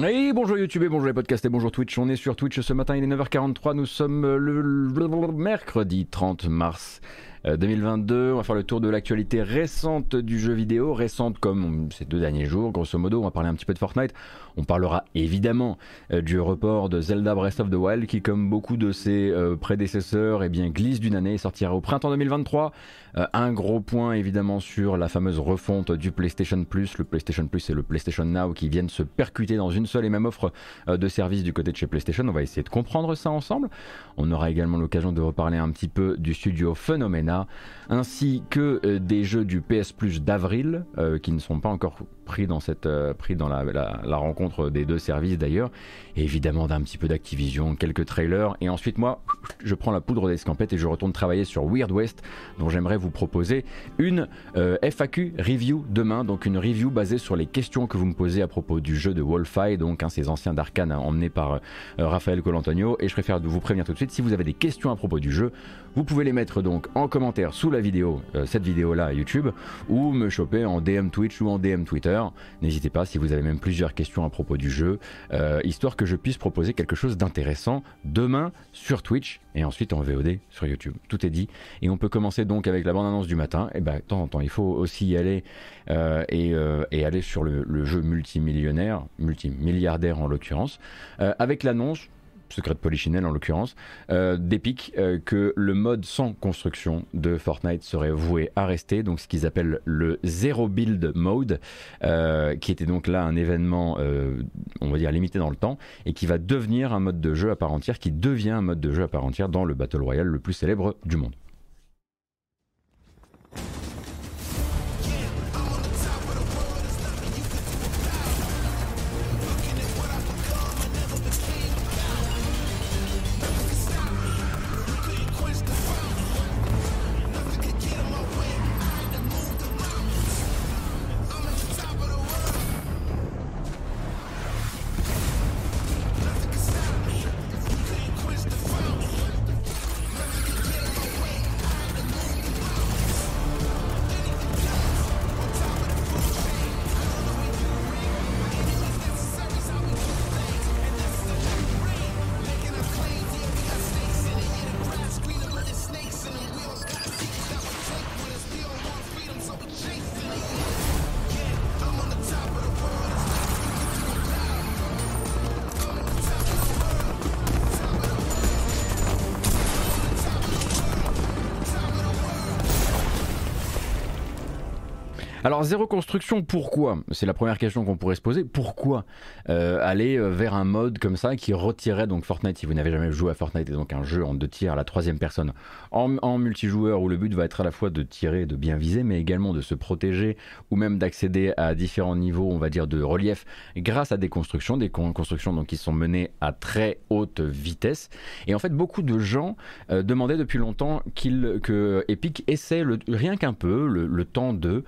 Oui, bonjour YouTube et bonjour les podcasts et bonjour Twitch. On est sur Twitch ce matin, il est 9h43, nous sommes le, le mercredi 30 mars 2022. Euh, on va faire le tour de l'actualité récente du jeu vidéo, récente comme ces deux derniers jours, grosso modo. On va parler un petit peu de Fortnite. On parlera évidemment euh, du report de Zelda Breath of the Wild qui, comme beaucoup de ses euh, prédécesseurs, eh glisse d'une année et sortira au printemps 2023. un gros point évidemment sur la fameuse refonte du PlayStation Plus. Le PlayStation Plus et le PlayStation Now qui viennent se percuter dans une seule et même offre de service du côté de chez PlayStation. On va essayer de comprendre ça ensemble. On aura également l'occasion de reparler un petit peu du studio Phenomena ainsi que euh, des jeux du PS Plus d'avril, euh, qui ne sont pas encore pris dans, cette, euh, dans la, rencontre des deux services d'ailleurs, et évidemment d'un petit peu d'Activision, quelques trailers, et ensuite moi, je prends la poudre d'escampette et je retourne travailler sur Weird West, dont j'aimerais vous proposer une FAQ review demain, donc une review basée sur les questions que vous me posez à propos du jeu de Wolfeye, donc hein, ces anciens d'Arkane emmenés par Raphaël Colantonio, et je préfère vous prévenir tout de suite, si vous avez des questions à propos du jeu, vous pouvez les mettre donc en commentaire sous la vidéo, euh, cette vidéo là à YouTube, ou me choper en DM Twitch ou en DM Twitter. N'hésitez pas si vous avez même plusieurs questions à propos du jeu, euh, histoire que je puisse proposer quelque chose d'intéressant demain sur Twitch et ensuite en VOD sur YouTube. Tout est dit. Et on peut commencer donc avec la bande-annonce du matin. Et ben, de temps en temps, il faut aussi y aller euh, et, aller sur le jeu multimillionnaire, multimilliardaire en l'occurrence, avec l'annonce secret de Polichinelle en l'occurrence, euh, d'Epic, euh, que le mode sans construction de Fortnite serait voué à rester, donc ce qu'ils appellent le Zero Build Mode, euh, qui était donc là un événement, on va dire, limité dans le temps, et qui va devenir un mode de jeu à part entière, qui devient un mode de jeu à part entière dans le Battle Royale le plus célèbre du monde. Alors zéro construction, pourquoi? C'est la première question qu'on pourrait se poser. Pourquoi euh, aller euh, vers un mode comme ça qui retirait donc Fortnite si vous n'avez jamais joué à Fortnite et donc un jeu en deux tirs à la troisième personne en, multijoueur où le but va être à la fois de tirer, de bien viser, mais également de se protéger ou même d'accéder à différents niveaux, on va dire de relief grâce à des constructions, des constructions donc qui sont menées à très haute vitesse. Et en fait beaucoup de gens euh, demandaient depuis longtemps qu'il que Epic essaie rien qu'un peu le, temps de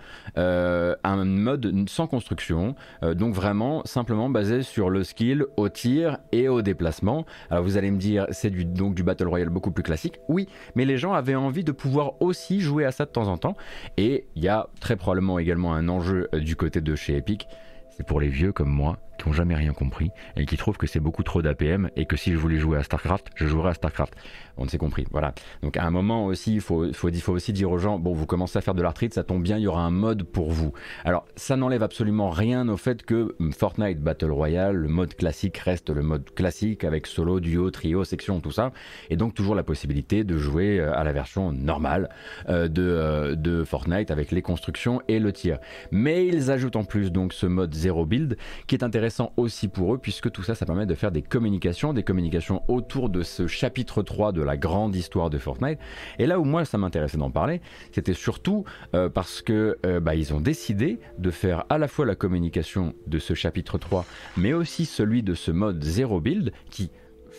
un mode sans construction, euh, donc vraiment simplement basé sur le skill au tir et au déplacement. Alors vous allez me dire, c'est donc du Battle Royale beaucoup plus classique. Oui, mais les gens avaient envie de pouvoir aussi jouer à ça de temps en temps. Et il y a très probablement également un enjeu euh, du côté de chez Epic. C'est pour les vieux comme moi qui n'ont jamais rien compris et qui trouvent que c'est beaucoup trop d'APM et que si je voulais jouer à StarCraft, je jouerais à StarCraft on s'est compris. Voilà. Donc à un moment aussi, il faut, faut, aussi dire aux gens, bon, vous commencez à faire de l'arthrite, ça tombe bien, il y aura un mode pour vous. Alors ça n'enlève absolument rien au fait que Fortnite Battle Royale, le mode classique reste le mode classique avec solo, duo, trio, section, tout ça. Et donc toujours la possibilité de jouer euh, à la version normale euh, euh, de Fortnite avec les constructions et le tir. Mais ils ajoutent en plus donc ce mode zéro build qui est intéressant aussi pour eux puisque tout ça, ça permet de faire des communications, des communications autour de ce chapitre 3 de la grande histoire de Fortnite. Et là où moi ça m'intéressait d'en parler, c'était surtout euh, parce que euh, bah, ils ont décidé de faire à la fois la communication de ce chapitre 3, mais aussi celui de ce mode zéro build qui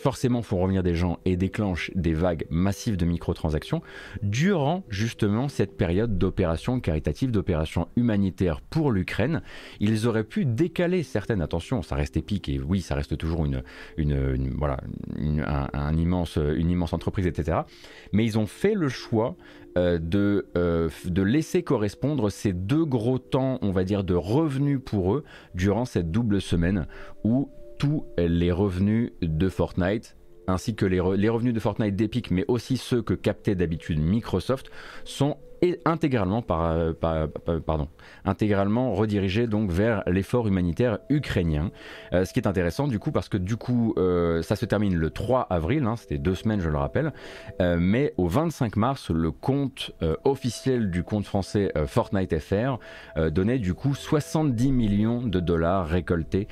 forcément font revenir des gens et déclenchent des vagues massives de microtransactions durant justement cette période d'opération caritative, d'opération humanitaire pour l'Ukraine. Ils auraient pu décaler certaines, attention, ça reste épique et oui, ça reste toujours une, immense entreprise, etc. Mais ils ont fait le choix euh, de, euh, de laisser correspondre ces deux gros temps, on va dire, de revenus pour eux durant cette double semaine où tous les revenus de Fortnite ainsi que les, revenus de Fortnite d'Epic, mais aussi ceux que captait d'habitude Microsoft, sont et intégralement, par, euh, pardon, intégralement redirigé donc vers l'effort humanitaire ukrainien. Euh, ce qui est intéressant du coup parce que du coup euh, ça se termine le 3 avril, hein, c'était deux semaines je le rappelle, mais au 25 mars le compte officiel du compte français Fortnite FR donnait du coup 70 millions de dollars récoltés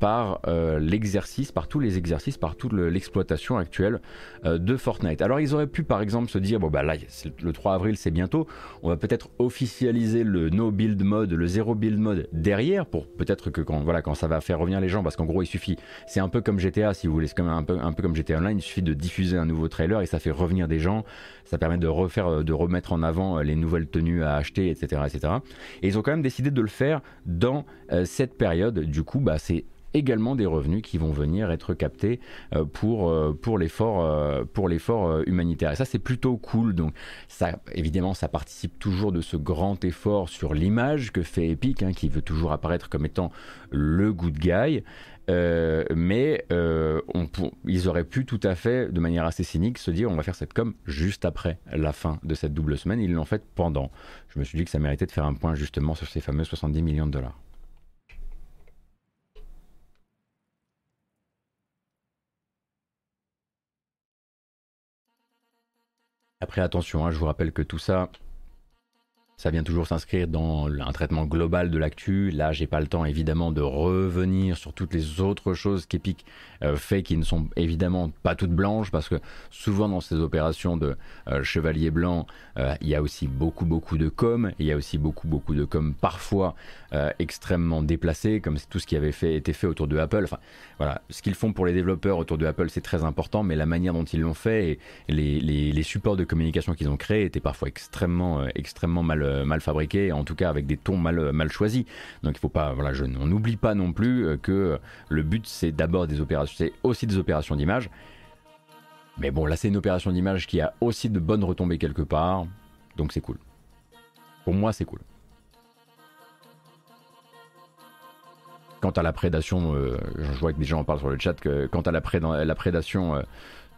par l'exercice, par tous les exercices, par toute l'exploitation actuelle de Fortnite. Alors ils auraient pu par exemple se dire bon bah là le 3 avril c'est bientôt on va peut-être officialiser le no build mode, le zéro build mode derrière pour peut-être que quand, voilà, quand ça va faire revenir les gens, parce qu'en gros il suffit, c'est un peu comme GTA si vous voulez, c'est un peu, comme GTA Online, il suffit de diffuser un nouveau trailer et ça fait revenir des gens, ça permet de refaire, de remettre en avant euh, les nouvelles tenues à acheter, etc., etc. Et ils ont quand même décidé de le faire dans euh, cette période. Du coup, bah, c'est également des revenus qui vont venir être captés euh, pour, euh, pour l'effort euh, pour l'effort humanitaire. Et ça c'est plutôt cool. Donc ça évidemment ça participe toujours de ce grand effort sur l'image que fait Epic, hein, qui veut toujours apparaître comme étant le good guy. mais ils auraient pu tout à fait, de manière assez cynique, se dire on va faire cette com juste après la fin de cette double semaine. Ils l'ont fait pendant. Je me suis dit que ça méritait de faire un point justement sur ces fameux 70 millions de dollars. Après, attention, hein, je vous rappelle que tout ça, ça vient toujours s'inscrire dans un traitement global de l'actu. Là, j'ai pas le temps évidemment de revenir sur toutes les autres choses qu'Epic euh, fait qui ne sont évidemment pas toutes blanches parce que souvent dans ces opérations de euh, chevalier blanc, euh, il y a aussi beaucoup beaucoup de com, il y a aussi beaucoup beaucoup de com parfois extrêmement déplacés comme tout ce qui avait fait, été fait autour de Apple. Enfin voilà, ce qu'ils font pour les développeurs autour de Apple c'est très important, mais la manière dont ils l'ont fait et les, supports de communication qu'ils ont créés étaient parfois extrêmement extrêmement mal mal fabriqués, en tout cas avec des tons mal mal choisis. Donc il faut pas, voilà, je, on n'oublie pas non plus que le but c'est d'abord des opérations c'est aussi des opérations d'image. Mais bon, là c'est une opération d'image qui a aussi de bonnes retombées quelque part, donc c'est cool. Pour moi, c'est cool. Quant à la prédation, euh, je vois que des gens en parlent sur le chat, quant à la, prédation euh,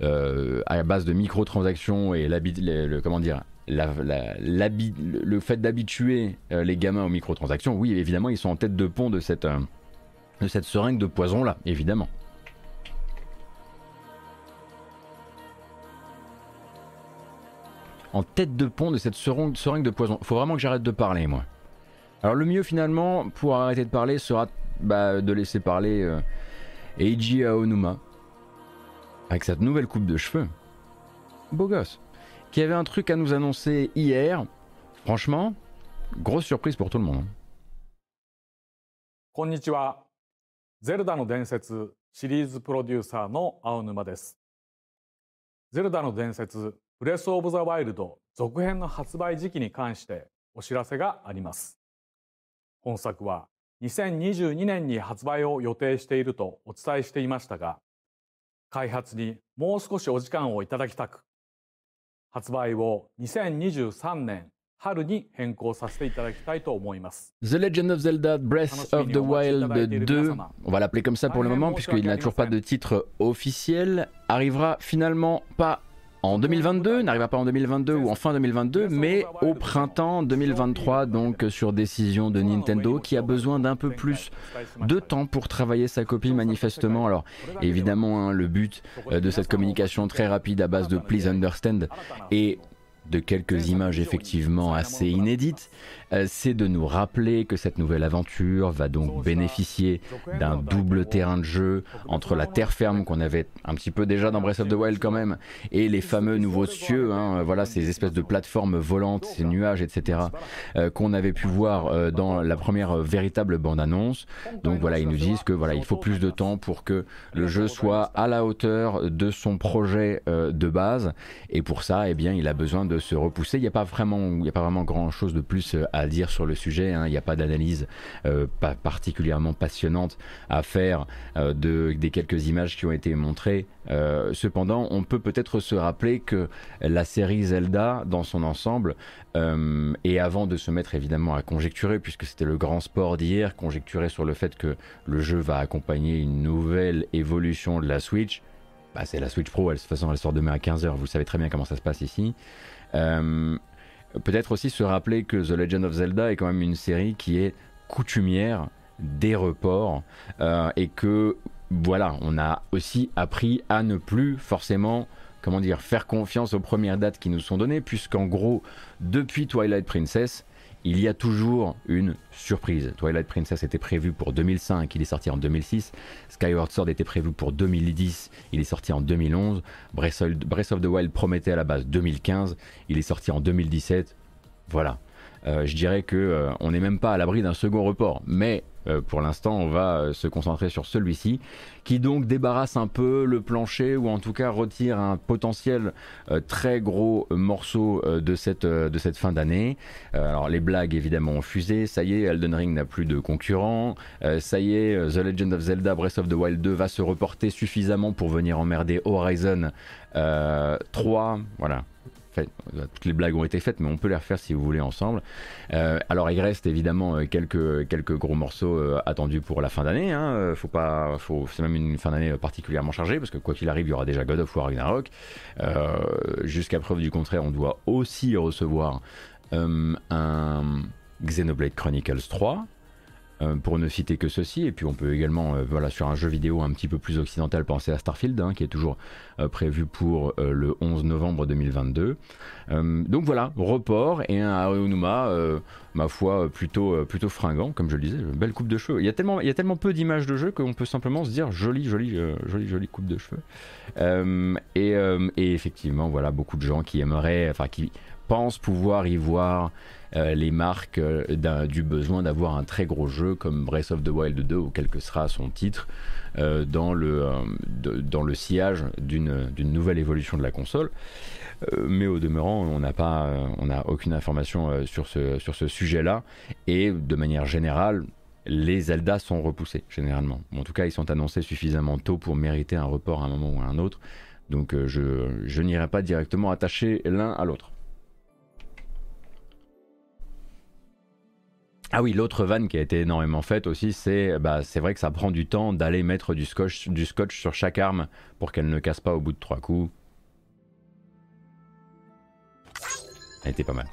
euh, à base de microtransactions et le, comment dire, le fait d'habituer les gamins aux microtransactions, oui, évidemment, ils sont en tête de pont de cette, cette seringue de poison là, évidemment. en tête de pont de cette seringue, de poison. Faut vraiment que j'arrête de parler, moi. Alors le mieux finalement, pour arrêter de parler, sera bah, de laisser parler euh, Eiji Aonuma, avec cette nouvelle coupe de cheveux. Beau gosse. Qui avait un truc à nous annoncer hier. Franchement, grosse surprise pour tout le monde. Konnichiwa. Zelda no Densetsu シリーズプロデューサーの青沼です。ゼルダの伝説ブレス・オブ・ザ・ワイルド続編の発売時期に関してお知らせがあります。本作は2022年に発売を予定しているとお伝えしていましたが、開発にもう少しお時間をいただきたく、発売を2023年春に変更させていただきたいと思います。The Legend of Zelda Breath of the Wild 2, on va l'appeler comme ça pour le moment puisqu'il n'a toujours pas de titre officiel, arrivera finalement pas en 2022, n'arrivera pas en 2022 ou en fin 2022, mais au printemps 2023, donc sur décision de Nintendo, qui a besoin d'un peu plus de temps pour travailler sa copie manifestement. Alors évidemment, hein, le but euh, de cette communication très rapide à base de Please Understand est de quelques images effectivement assez inédites, euh, c'est de nous rappeler que cette nouvelle aventure va donc bénéficier d'un double terrain de jeu entre la terre ferme qu'on avait un petit peu déjà dans Breath of the Wild quand même et les fameux nouveaux cieux, hein, voilà ces espèces de plateformes volantes, ces nuages, etc. Euh, qu'on avait pu voir euh, dans la première véritable bande-annonce. Donc voilà, ils nous disent que voilà, il faut plus de temps pour que le jeu soit à la hauteur de son projet de base. Et pour ça, eh bien, il a besoin de de se repousser. Il n'y a pas vraiment, il a pas vraiment grand chose de plus à dire sur le sujet. Hein. Il n'y a pas d'analyse pas particulièrement passionnante à faire de, des quelques images qui ont été montrées. cependant, on peut peut-être se rappeler que la série Zelda, dans son ensemble, et avant de se mettre évidemment à conjecturer, puisque c'était le grand sport d'hier, conjecturer sur le fait que le jeu va accompagner une nouvelle évolution de la Switch. Bah, c'est la Switch Pro, de toute façon elle sort demain à 15h, vous savez très bien comment ça se passe ici. Euh, peut-être aussi se rappeler que The Legend of Zelda est quand même une série qui est coutumière des reports euh, et que voilà, on a aussi appris à ne plus forcément comment dire, faire confiance aux premières dates qui nous sont données, puisqu'en gros, depuis Twilight Princess, il y a toujours une surprise. Twilight Princess était prévu pour 2005, il est sorti en 2006. Skyward Sword était prévu pour 2010, il est sorti en 2011. Breath of the Wild promettait à la base 2015, il est sorti en 2017. Voilà. Euh, je dirais que euh, on n'est même pas à l'abri d'un second report, mais euh, pour l'instant, on va se concentrer sur celui-ci, qui donc débarrasse un peu le plancher ou en tout cas retire un potentiel très gros morceau de cette fin d'année. alors les blagues évidemment ont fusé. Ça y est, Elden Ring n'a plus de concurrent. ça y est, The Legend of Zelda Breath of the Wild 2 va se reporter suffisamment pour venir emmerder Horizon 3. Voilà. Euh, toutes les blagues ont été faites, mais on peut les refaire si vous voulez ensemble. Euh, alors il reste évidemment euh, quelques, quelques gros morceaux attendus pour la fin d'année. Hein. Faut pas, faut, c'est même une fin d'année particulièrement chargée parce que quoi qu'il arrive, il y aura déjà God of War Ragnarok. Jusqu'à preuve du contraire, on doit aussi recevoir un Xenoblade Chronicles 3 euh, pour ne citer que ceci. Et puis on peut également, euh, voilà, sur un jeu vidéo un petit peu plus occidental, penser à Starfield, hein, qui est toujours euh, prévu pour le 11 novembre 2022. donc voilà, report et un Aonuma, ma foi, plutôt, plutôt fringant, comme je le disais, belle coupe de cheveux. Il y a tellement, il y a tellement peu d'images de jeu qu'on peut simplement se dire jolie, jolie, jolie, jolie coupe de cheveux. Et, et, effectivement, voilà, beaucoup de gens qui aimeraient, enfin qui pensent pouvoir y voir euh, les marques euh, du besoin d'avoir un très gros jeu comme Breath of the Wild 2 ou quel que sera son titre euh, dans, le, dans le sillage d'une nouvelle évolution de la console. mais au demeurant, on n'a pas, on n'a aucune information sur ce, sur ce sujet-là. Et de manière générale, les Zelda sont repoussés généralement. En tout cas, ils sont annoncés suffisamment tôt pour mériter un report à un moment ou à un autre. Donc je, je n'irai pas directement attacher l'un à l'autre. Ah oui, l'autre vanne qui a été énormément faite aussi, c'est bah, c'est vrai que ça prend du temps d'aller mettre du scotch, du scotch sur chaque arme pour qu'elle ne casse pas au bout de trois coups. Elle était pas mal.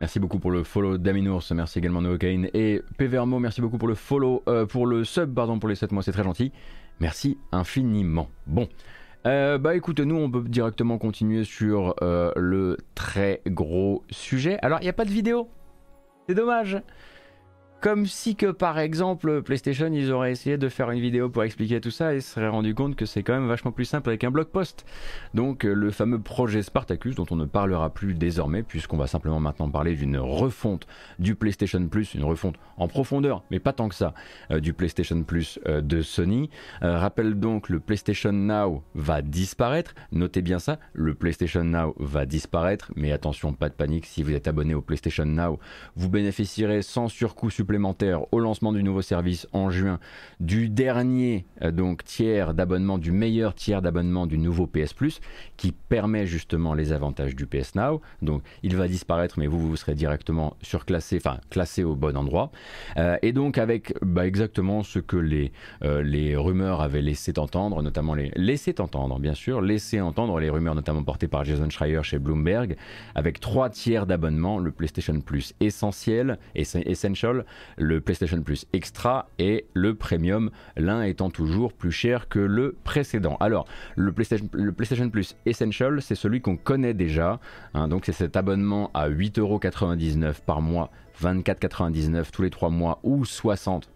Merci beaucoup pour le follow Daminours, merci également Novocaine et Pvermo, merci beaucoup pour le follow, euh, pour le sub, pardon, pour les 7 mois, c'est très gentil. Merci infiniment. Bon. Euh, bah écoute, nous on peut directement continuer sur euh, le très gros sujet. Alors il n'y a pas de vidéo, c'est dommage. Comme si que par exemple PlayStation ils auraient essayé de faire une vidéo pour expliquer tout ça et se seraient rendu compte que c'est quand même vachement plus simple avec un blog post. Donc euh, le fameux projet Spartacus dont on ne parlera plus désormais puisqu'on va simplement maintenant parler d'une refonte du PlayStation Plus, une refonte en profondeur mais pas tant que ça euh, du PlayStation Plus euh, de Sony. rappelle donc le PlayStation Now va disparaître. Notez bien ça, le PlayStation Now va disparaître mais attention pas de panique si vous êtes abonné au PlayStation Now, vous bénéficierez sans surcoût supplémentaire au lancement du nouveau service en juin du dernier euh, donc tiers d'abonnement, du meilleur tiers d'abonnement du nouveau PS Plus qui permet justement les avantages du PS Now. Donc il va disparaître mais vous vous serez directement surclassé, enfin classé au bon endroit. Euh, et donc avec bah, exactement ce que les, euh, les rumeurs avaient laissé entendre, notamment les laissé entendre bien sûr, laissé entendre les rumeurs notamment portées par Jason Schreier chez Bloomberg, avec trois tiers d'abonnement, le PlayStation Plus essentiel, essential, le PlayStation Plus Extra et le Premium, l'un étant toujours plus cher que le précédent. Alors, le PlayStation, Plus Essential, c'est celui qu'on connaît déjà, hein, donc c'est cet abonnement à 8,99€ par mois, 24,99€ tous les 3 mois ou 60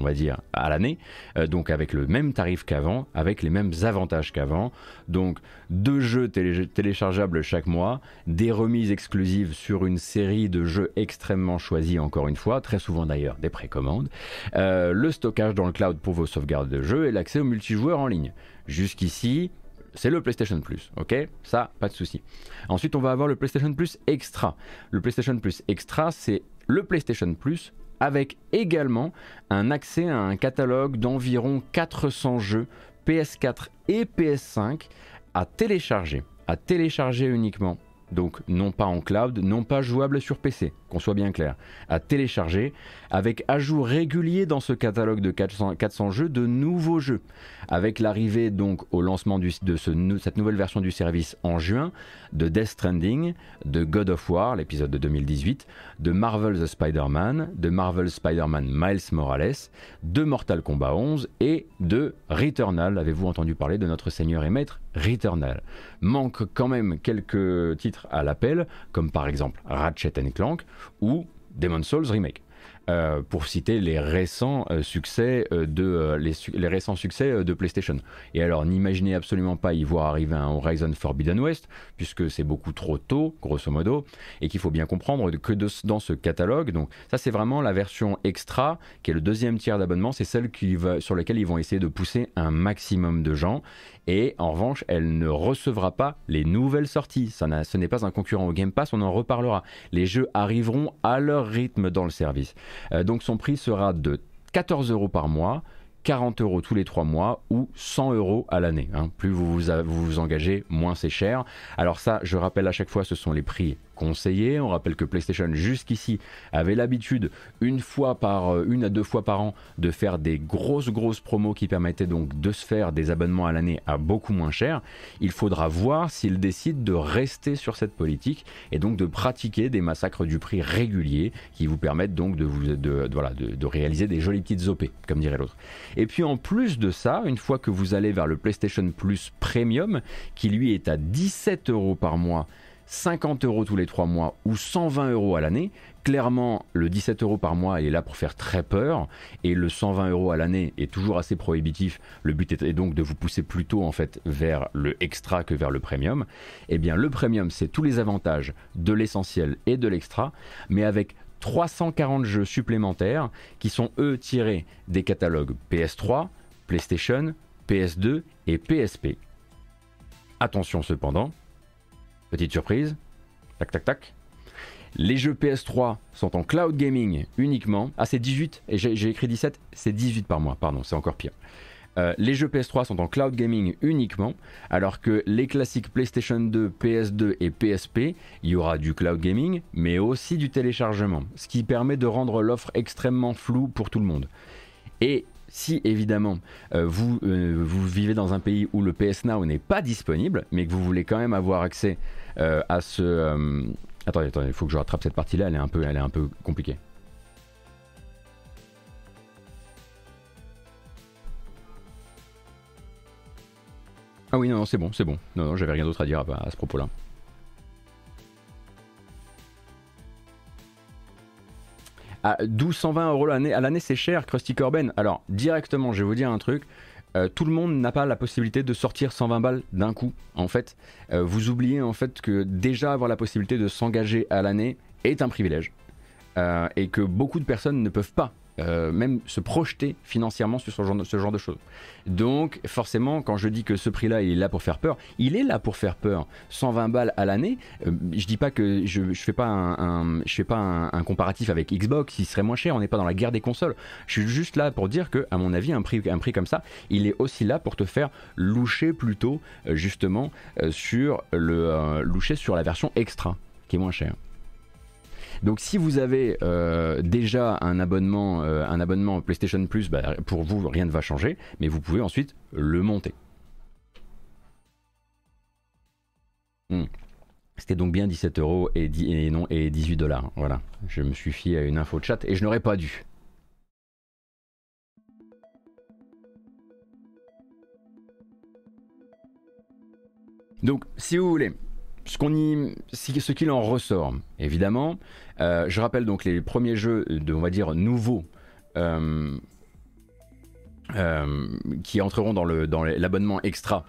on va dire, à l'année, euh, donc avec le même tarif qu'avant, avec les mêmes avantages qu'avant. Donc deux jeux téléchargeables chaque mois, des remises exclusives sur une série de jeux extrêmement choisis, encore une fois, très souvent d'ailleurs des précommandes, euh, le stockage dans le cloud pour vos sauvegardes de jeux et l'accès au multijoueur en ligne. Jusqu'ici, c'est le PlayStation Plus, ok? Ça, pas de souci. Ensuite, on va avoir le PlayStation Plus Extra. Le PlayStation Plus Extra, c'est le PlayStation Plus avec également un accès à un catalogue d'environ 400 jeux PS4 et PS5 à télécharger, à télécharger uniquement donc non pas en cloud, non pas jouable sur PC, qu'on soit bien clair, à télécharger, avec ajout régulier dans ce catalogue de 400, jeux de nouveaux jeux, avec l'arrivée donc au lancement de cette nouvelle version du service en juin, de Death Stranding, de God of War, l'épisode de 2018, de Marvel the Spider-Man, de Marvel Spider-Man Miles Morales, de Mortal Kombat 11 et de Returnal, avez-vous entendu parler de notre Seigneur et Maître Returnal? Manque quand même quelques titres à l'appel, comme par exemple Ratchet Clank ou Demon's Souls Remake. Euh, pour citer les récents euh, succès euh, de les, récents succès de PlayStation. Et alors n'imaginez absolument pas y voir arriver un Horizon Forbidden West puisque c'est beaucoup trop tôt grosso modo et qu'il faut bien comprendre que dans ce catalogue donc ça c'est vraiment la version extra qui est le deuxième tiers d'abonnement c'est celle sur laquelle ils vont essayer de pousser un maximum de gens et en revanche, elle ne recevra pas les nouvelles sorties. Ce n'est pas un concurrent au Game Pass, on en reparlera. Les jeux arriveront à leur rythme dans le service. Euh, donc son prix sera de 14 euros par mois. 40 euros tous les 3 mois ou 100 euros à l'année. Hein. Plus vous vous engagez, moins c'est cher. Alors ça, je rappelle à chaque fois, ce sont les prix On rappelle que PlayStation jusqu'ici avait l'habitude une fois par euh, une à deux fois par an de faire des grosses grosses promos qui permettaient donc de se faire des abonnements à l'année à beaucoup moins cher. Il faudra voir s'ils décident de rester sur cette politique et donc de pratiquer des massacres du prix réguliers qui vous permettent donc de vous réaliser des jolies petites OP comme dirait l'autre. Et puis en plus de ça, une fois que vous allez vers le PlayStation Plus Premium qui lui est à 17 euros par mois 50 euros tous les 3 mois ou 120 euros à l'année. Clairement, le 17 euros par mois, est là pour faire très peur et le 120 euros à l'année est toujours assez prohibitif. Le but est donc de vous pousser plutôt en fait vers le extra que vers le premium. Eh bien, le premium, c'est tous les avantages de l'essentiel et de l'extra, mais avec 340 jeux supplémentaires qui sont eux tirés des catalogues PS3, PlayStation, PS2 et PSP. Attention cependant, Petite surprise. Tac, tac, tac. Les jeux PS3 sont en cloud gaming uniquement. Ah, c'est 18. Et j'ai écrit 17. C'est 18 par mois. Pardon, c'est encore pire. Euh, les jeux PS3 sont en cloud gaming uniquement, alors que les classiques PlayStation 2, PS2 et PSP, il y aura du cloud gaming, mais aussi du téléchargement, ce qui permet de rendre l'offre extrêmement floue pour tout le monde. Et si évidemment euh, vous, euh, vous vivez dans un pays où le PS Now n'est pas disponible, mais que vous voulez quand même avoir accès à ce. Euh, attendez, attendez, il faut que je rattrape cette partie-là, elle est un peu, elle est un peu compliquée. Ah oui, non, non c'est bon, c'est bon. Non, non, j'avais rien d'autre à dire à, ce propos-là. À 1220 euros à l'année, c'est cher, Krusty Corben. Alors, directement, je vais vous dire un truc. Euh, tout le monde n'a pas la possibilité de sortir 120 balles d'un coup. En fait, euh, vous oubliez en fait que déjà avoir la possibilité de s'engager à l'année est un privilège euh, et que beaucoup de personnes ne peuvent pas euh, même se projeter financièrement sur ce genre, de, choses. Donc forcément, quand je dis que ce prix-là, il est là pour faire peur, il est là pour faire peur. 120 balles à l'année, euh, je dis pas que je, je fais pas un, je fais pas un, comparatif avec Xbox, il serait moins cher, on n'est pas dans la guerre des consoles. Je suis juste là pour dire que, à mon avis, un prix, un prix comme ça, il est aussi là pour te faire loucher plutôt euh, justement sur le loucher sur la version extra, qui est moins chère. Donc si vous avez euh, déjà un abonnement, euh, PlayStation Plus, bah, pour vous rien ne va changer, mais vous pouvez ensuite le monter. Hmm. C'était donc bien 17 euros et, non, et 18 dollars. Voilà, je me suis fié à une info de chat et je n'aurais pas dû. Donc, si vous voulez, ce qu'il en ressort, évidemment. Euh, je rappelle donc les premiers jeux de, on va dire, nouveaux. Euh, euh, qui entreront dans l'abonnement extra.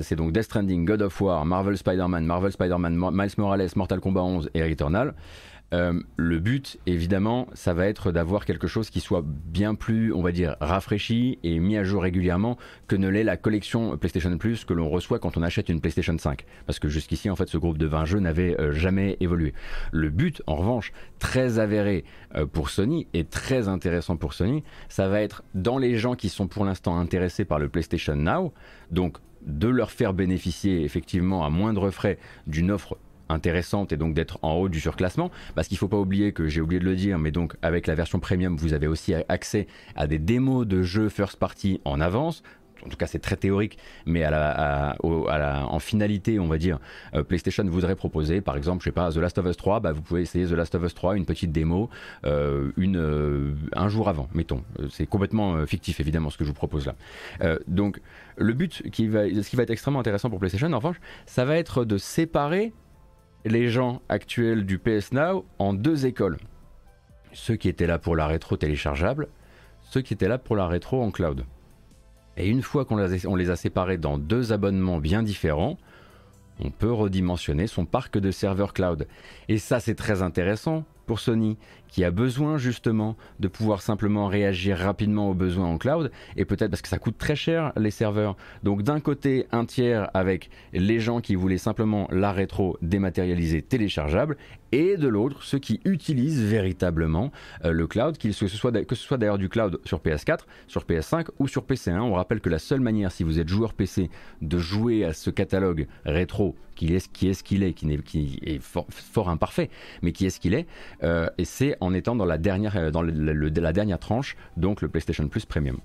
C'est donc Death Stranding, God of War, Marvel Spider-Man, Marvel Spider-Man, Miles Morales, Mortal Kombat 11 et Returnal. Euh, le but, évidemment, ça va être d'avoir quelque chose qui soit bien plus, on va dire, rafraîchi et mis à jour régulièrement que ne l'est la collection PlayStation Plus que l'on reçoit quand on achète une PlayStation 5. Parce que jusqu'ici, en fait, ce groupe de 20 jeux n'avait euh, jamais évolué. Le but, en revanche, très avéré euh, pour Sony et très intéressant pour Sony, ça va être dans les gens qui sont pour l'instant intéressés par le PlayStation Now, donc de leur faire bénéficier effectivement à moindre frais d'une offre intéressante et donc d'être en haut du surclassement. Parce qu'il faut pas oublier que j'ai oublié de le dire, mais donc avec la version premium, vous avez aussi accès à des démos de jeux first party en avance en tout cas c'est très théorique, mais en finalité, on va dire, euh, PlayStation voudrait proposer, par exemple, je sais pas, The Last of Us 3, bah, vous pouvez essayer The Last of Us 3, une petite démo, euh, euh, un jour avant, mettons. C'est complètement fictif, évidemment, ce que je vous propose là. donc, le but, qui va, ce qui va être extrêmement intéressant pour PlayStation, en revanche, ça va être de séparer les gens actuels du PS Now en deux écoles. Ceux qui étaient là pour la rétro téléchargeable, ceux qui étaient là pour la rétro en cloud. Et une fois qu'on les a séparés dans deux abonnements bien différents, on peut redimensionner son parc de serveurs cloud. Et ça c'est très intéressant pour Sony qui a besoin justement de pouvoir simplement réagir rapidement aux besoins en cloud et peut-être parce que ça coûte très cher les serveurs. Donc d'un côté un tiers avec les gens qui voulaient simplement la rétro dématérialisée téléchargeable et de l'autre ceux qui utilisent véritablement euh, le cloud, que ce soit, soit d'ailleurs du cloud sur PS4, sur PS5 ou sur PC1. On rappelle que la seule manière si vous êtes joueur PC de jouer à ce catalogue rétro qui est est ce qu'il est, qui, est, qui est fort, fort, imparfait, mais qui est ce qu'il est, euh, et c'est en étant dans la dernière, euh, la dernière tranche, donc le PlayStation Plus Premium.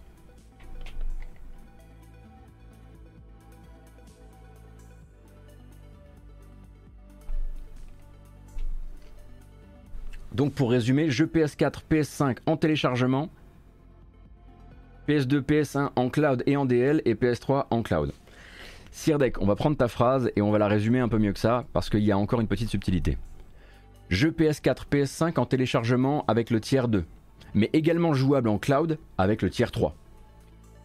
Donc pour résumer, jeu PS4, PS5 en téléchargement, PS2, PS1 en cloud et en DL et PS3 en cloud. Sirdek, on va prendre ta phrase et on va la résumer un peu mieux que ça parce qu'il y a encore une petite subtilité. Jeu PS4, PS5 en téléchargement avec le tiers 2, mais également jouable en cloud avec le tiers 3.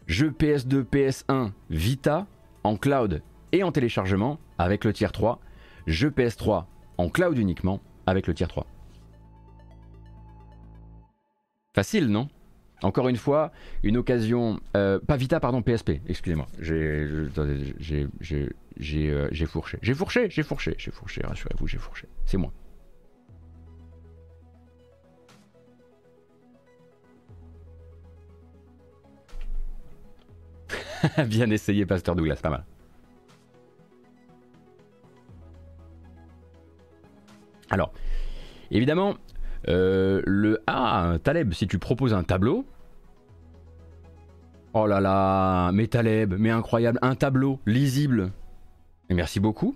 Jeu PS2, PS1, Vita en cloud et en téléchargement avec le tiers 3. Jeu PS3 en cloud uniquement avec le tiers 3. Facile, non? Encore une fois, une occasion. Euh, pas Vita, pardon, PSP, excusez-moi. J'ai euh, j'ai fourché. J'ai fourché, j'ai fourché, j'ai fourché, rassurez-vous, j'ai fourché. C'est moi. Bien essayé, Pasteur Douglas, pas mal. Alors, évidemment, euh, le Ah, Taleb, si tu proposes un tableau. Oh là là, mais Taleb, mais incroyable, un tableau lisible. Merci beaucoup.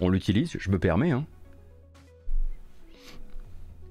On l'utilise, je me permets. Hein.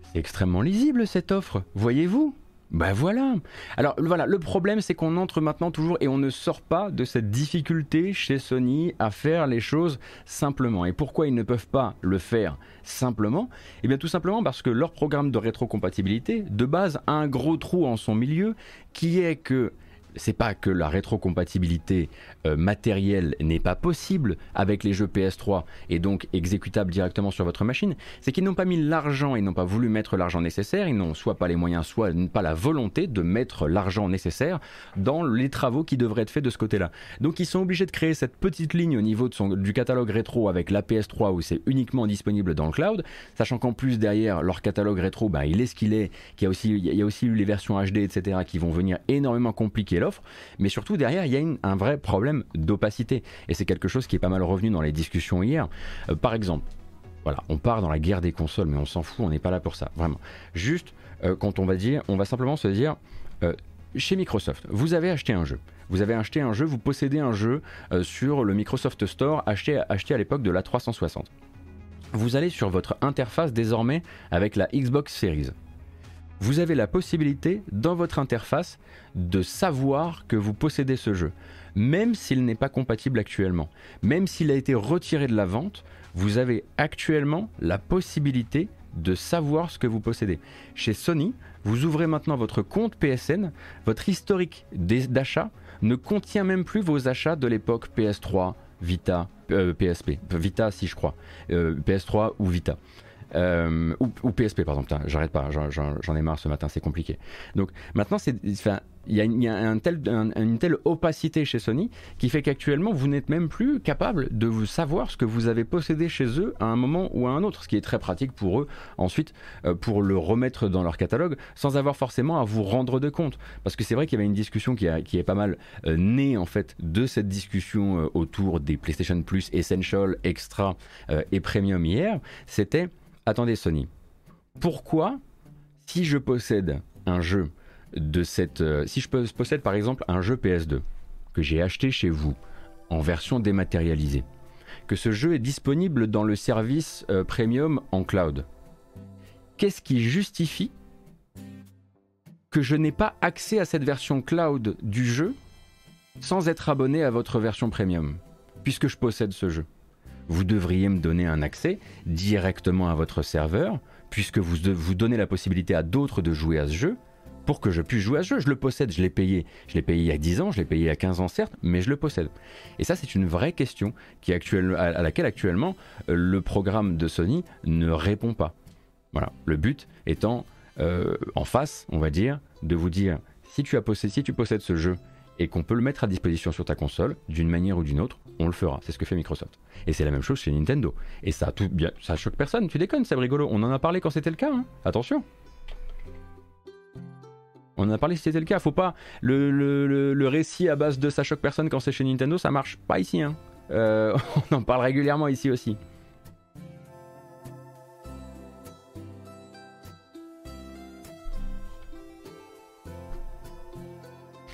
C'est extrêmement lisible cette offre, voyez-vous ben voilà. Alors voilà, le problème c'est qu'on entre maintenant toujours et on ne sort pas de cette difficulté chez Sony à faire les choses simplement. Et pourquoi ils ne peuvent pas le faire simplement? Eh bien tout simplement parce que leur programme de rétrocompatibilité de base a un gros trou en son milieu qui est que c'est pas que la rétrocompatibilité euh, matérielle n'est pas possible avec les jeux PS3 et donc exécutable directement sur votre machine, c'est qu'ils n'ont pas mis l'argent, ils n'ont pas voulu mettre l'argent nécessaire, ils n'ont soit pas les moyens, soit pas la volonté de mettre l'argent nécessaire dans les travaux qui devraient être faits de ce côté-là. Donc ils sont obligés de créer cette petite ligne au niveau du catalogue rétro avec la PS3 où c'est uniquement disponible dans le cloud, sachant qu'en plus derrière leur catalogue rétro, bah, il est ce qu'il est, qu'il y a aussi, il y a aussi eu les versions HD, etc., qui vont venir énormément compliquer mais surtout derrière, il y a un vrai problème d'opacité. Et c'est quelque chose qui est pas mal revenu dans les discussions hier. Euh, par exemple, voilà, on part dans la guerre des consoles, mais on s'en fout, on n'est pas là pour ça, vraiment. Juste, euh, quand on va dire, on va simplement se dire, euh, chez Microsoft, vous avez acheté un jeu. Vous avez acheté un jeu, vous possédez un jeu sur le Microsoft Store acheté, acheté à l'époque de la 360. Vous allez sur votre interface désormais avec la Xbox Series vous avez la possibilité dans votre interface de savoir que vous possédez ce jeu, même s'il n'est pas compatible actuellement, même s'il a été retiré de la vente, vous avez actuellement la possibilité de savoir ce que vous possédez. Chez Sony, vous ouvrez maintenant votre compte PSN, votre historique d'achat ne contient même plus vos achats de l'époque PS3, Vita, PSP, euh, Vita si je crois, euh, PS3 ou Vita. Euh, ou, PSP par exemple, j'arrête pas, j'en ai marre ce matin, c'est compliqué. Donc maintenant, il y a, une, un tel, une telle opacité chez Sony qui fait qu'actuellement vous n'êtes même plus capable de vous savoir ce que vous avez possédé chez eux à un moment ou à un autre, ce qui est très pratique pour eux ensuite euh, pour le remettre dans leur catalogue sans avoir forcément à vous rendre de compte. Parce que c'est vrai qu'il y avait une discussion qui est pas mal euh, née en fait de cette discussion autour des PlayStation Plus Essential, Extra et Premium hier. C'était attendez Sony, pourquoi si je possède un jeu de cette... Euh, si je possède par exemple un jeu PS2 que j'ai acheté chez vous en version dématérialisée, que ce jeu est disponible dans le service euh, premium en cloud, qu'est-ce qui justifie que je n'ai pas accès à cette version cloud du jeu sans être abonné à votre version premium, puisque je possède ce jeu? Vous devriez me donner un accès directement à votre serveur, puisque vous, donnez la possibilité à d'autres de jouer à ce jeu, pour que je puisse jouer à ce jeu. Je le possède, je l'ai payé. Je l'ai payé il y a 10 ans, je l'ai payé il y a 15 ans certes, mais je le possède. Et ça, c'est une vraie question à laquelle actuellement euh, le programme de Sony ne répond pas. Voilà. Le but étant euh, en face, on va dire, de vous dire si tu, as possède, si tu possèdes ce jeu et qu'on peut le mettre à disposition sur ta console, d'une manière ou d'une autre, on le fera. C'est ce que fait Microsoft. Et c'est la même chose chez Nintendo. Et ça, tout bien, ça choque personne. Tu déconnes, c'est rigolo. On en a parlé quand c'était le cas. Hein. Attention. On en a parlé si c'était le cas. Faut pas le, récit à base de ça choque personne quand c'est chez Nintendo, ça marche pas ici. Hein. Euh, on en parle régulièrement ici aussi.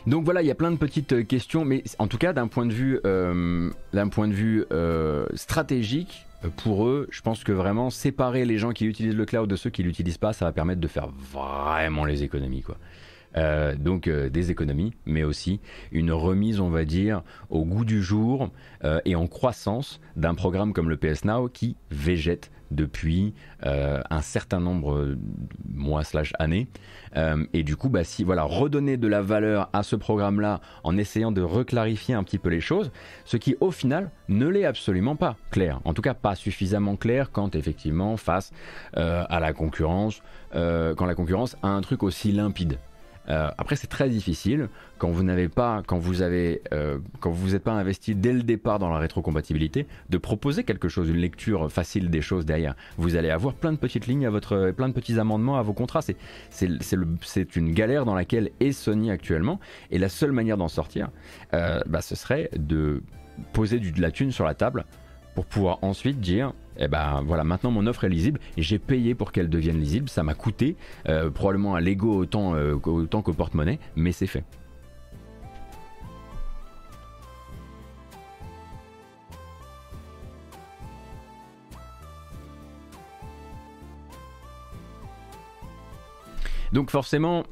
Donc voilà, il y a plein de petites euh, questions, mais en tout cas d'un point de vue, euh, point de vue euh, stratégique, pour eux, je pense que vraiment séparer les gens qui utilisent le cloud de ceux qui l'utilisent pas, ça va permettre de faire vraiment les économies quoi. donc des économies, mais aussi une remise, on va dire, au goût du jour et en croissance d'un programme comme le PS Now qui végète depuis euh, un certain nombre de mois slash années. Euh, et du coup, bah, voilà, redonner de la valeur à ce programme-là en essayant de reclarifier un petit peu les choses, ce qui au final ne l'est absolument pas clair. En tout cas, pas suffisamment clair quand effectivement face euh, à la concurrence, quand la concurrence a un truc aussi limpide. Euh, après, c'est très difficile quand vous n'avez pas, quand vous avez, euh, quand vous n'êtes pas investi dès le départ dans la rétrocompatibilité, de proposer quelque chose, une lecture facile des choses derrière. Vous allez avoir plein de petites lignes à votre, plein de petits amendements à vos contrats. C'est, c'est, une galère dans laquelle est Sony actuellement. Et la seule manière d'en sortir, euh, bah, ce serait de poser du, de la thune sur la table pour pouvoir ensuite dire eh ben voilà, maintenant mon offre est lisible j'ai payé pour qu'elle devienne lisible. Ça m'a coûté euh, probablement à l'ego autant, euh, autant qu'au porte-monnaie, mais c'est fait. Donc forcément,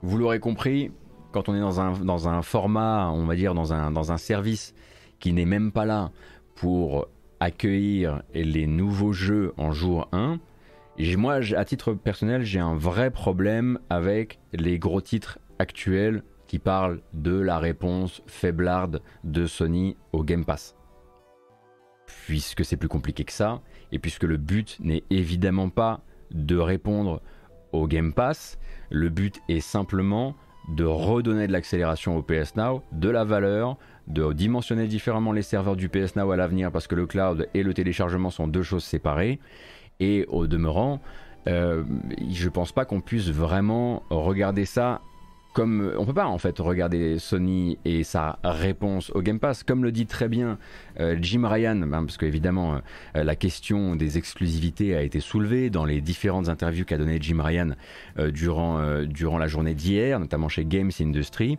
vous l'aurez compris, quand on est dans un, dans un format, on va dire dans un, dans un service qui n'est même pas là pour accueillir les nouveaux jeux en jour 1. Et moi, à titre personnel, j'ai un vrai problème avec les gros titres actuels qui parlent de la réponse faiblarde de Sony au Game Pass. Puisque c'est plus compliqué que ça, et puisque le but n'est évidemment pas de répondre au Game Pass, le but est simplement de redonner de l'accélération au PS Now, de la valeur, de dimensionner différemment les serveurs du PS Now à l'avenir parce que le cloud et le téléchargement sont deux choses séparées. Et au demeurant, euh, je pense pas qu'on puisse vraiment regarder ça comme on peut pas en fait regarder Sony et sa réponse au Game Pass, comme le dit très bien euh, Jim Ryan, hein, parce qu'évidemment euh, la question des exclusivités a été soulevée dans les différentes interviews qu'a donné Jim Ryan euh, durant, durant la journée d'hier, notamment chez Games Industry,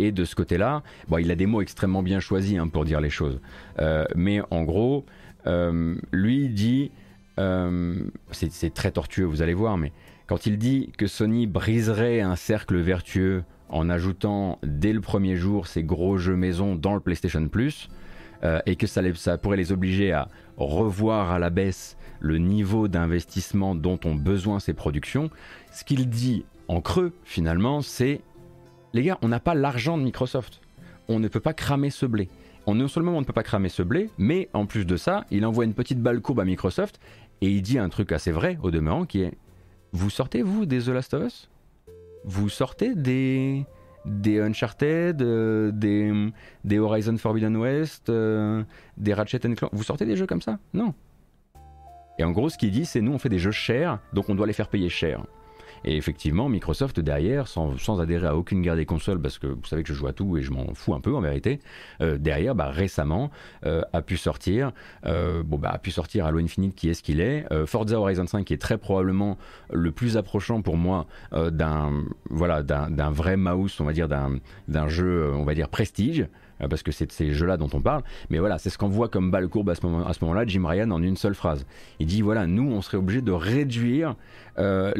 et de ce côté-là, bon, il a des mots extrêmement bien choisis hein, pour dire les choses, mais en gros, lui dit, c'est très tortueux, vous allez voir, mais quand il dit que Sony briserait un cercle vertueux en ajoutant dès le premier jour ses gros jeux maison dans le PlayStation Plus, et que ça, ça pourrait les obliger à revoir à la baisse le niveau d'investissement dont ont besoin ces productions, ce qu'il dit en creux finalement, c'est les gars, on n'a pas l'argent de Microsoft. On ne peut pas cramer ce blé. On, non seulement on ne peut pas cramer ce blé, mais en plus de ça, il envoie une petite balle courbe à Microsoft et il dit un truc assez vrai au demeurant qui est Vous sortez, vous, des The Last of Us? Vous sortez des, des Uncharted, euh, des, des Horizon Forbidden West, euh, des Ratchet Clank? Vous sortez des jeux comme ça? Non. Et en gros, ce qu'il dit, c'est nous, on fait des jeux chers, donc on doit les faire payer cher. Et effectivement, Microsoft derrière, sans, adhérer à aucune guerre des consoles, parce que vous savez que je joue à tout et je m'en fous un peu en vérité, euh, derrière, bah, récemment, euh, a pu sortir, euh, bon, bah, a pu sortir Halo Infinite qui est ce qu'il est, Forza Horizon 5 qui est très probablement le plus approchant pour moi d'un voilà, d'un vrai mouse, on va dire, d'un jeu, on va dire, prestige. Parce que c'est de ces jeux-là dont on parle. Mais voilà, c'est ce qu'on voit comme balle courbe à ce moment-là, moment Jim Ryan, en une seule phrase. Il dit voilà, nous, on serait obligé de réduire, euh,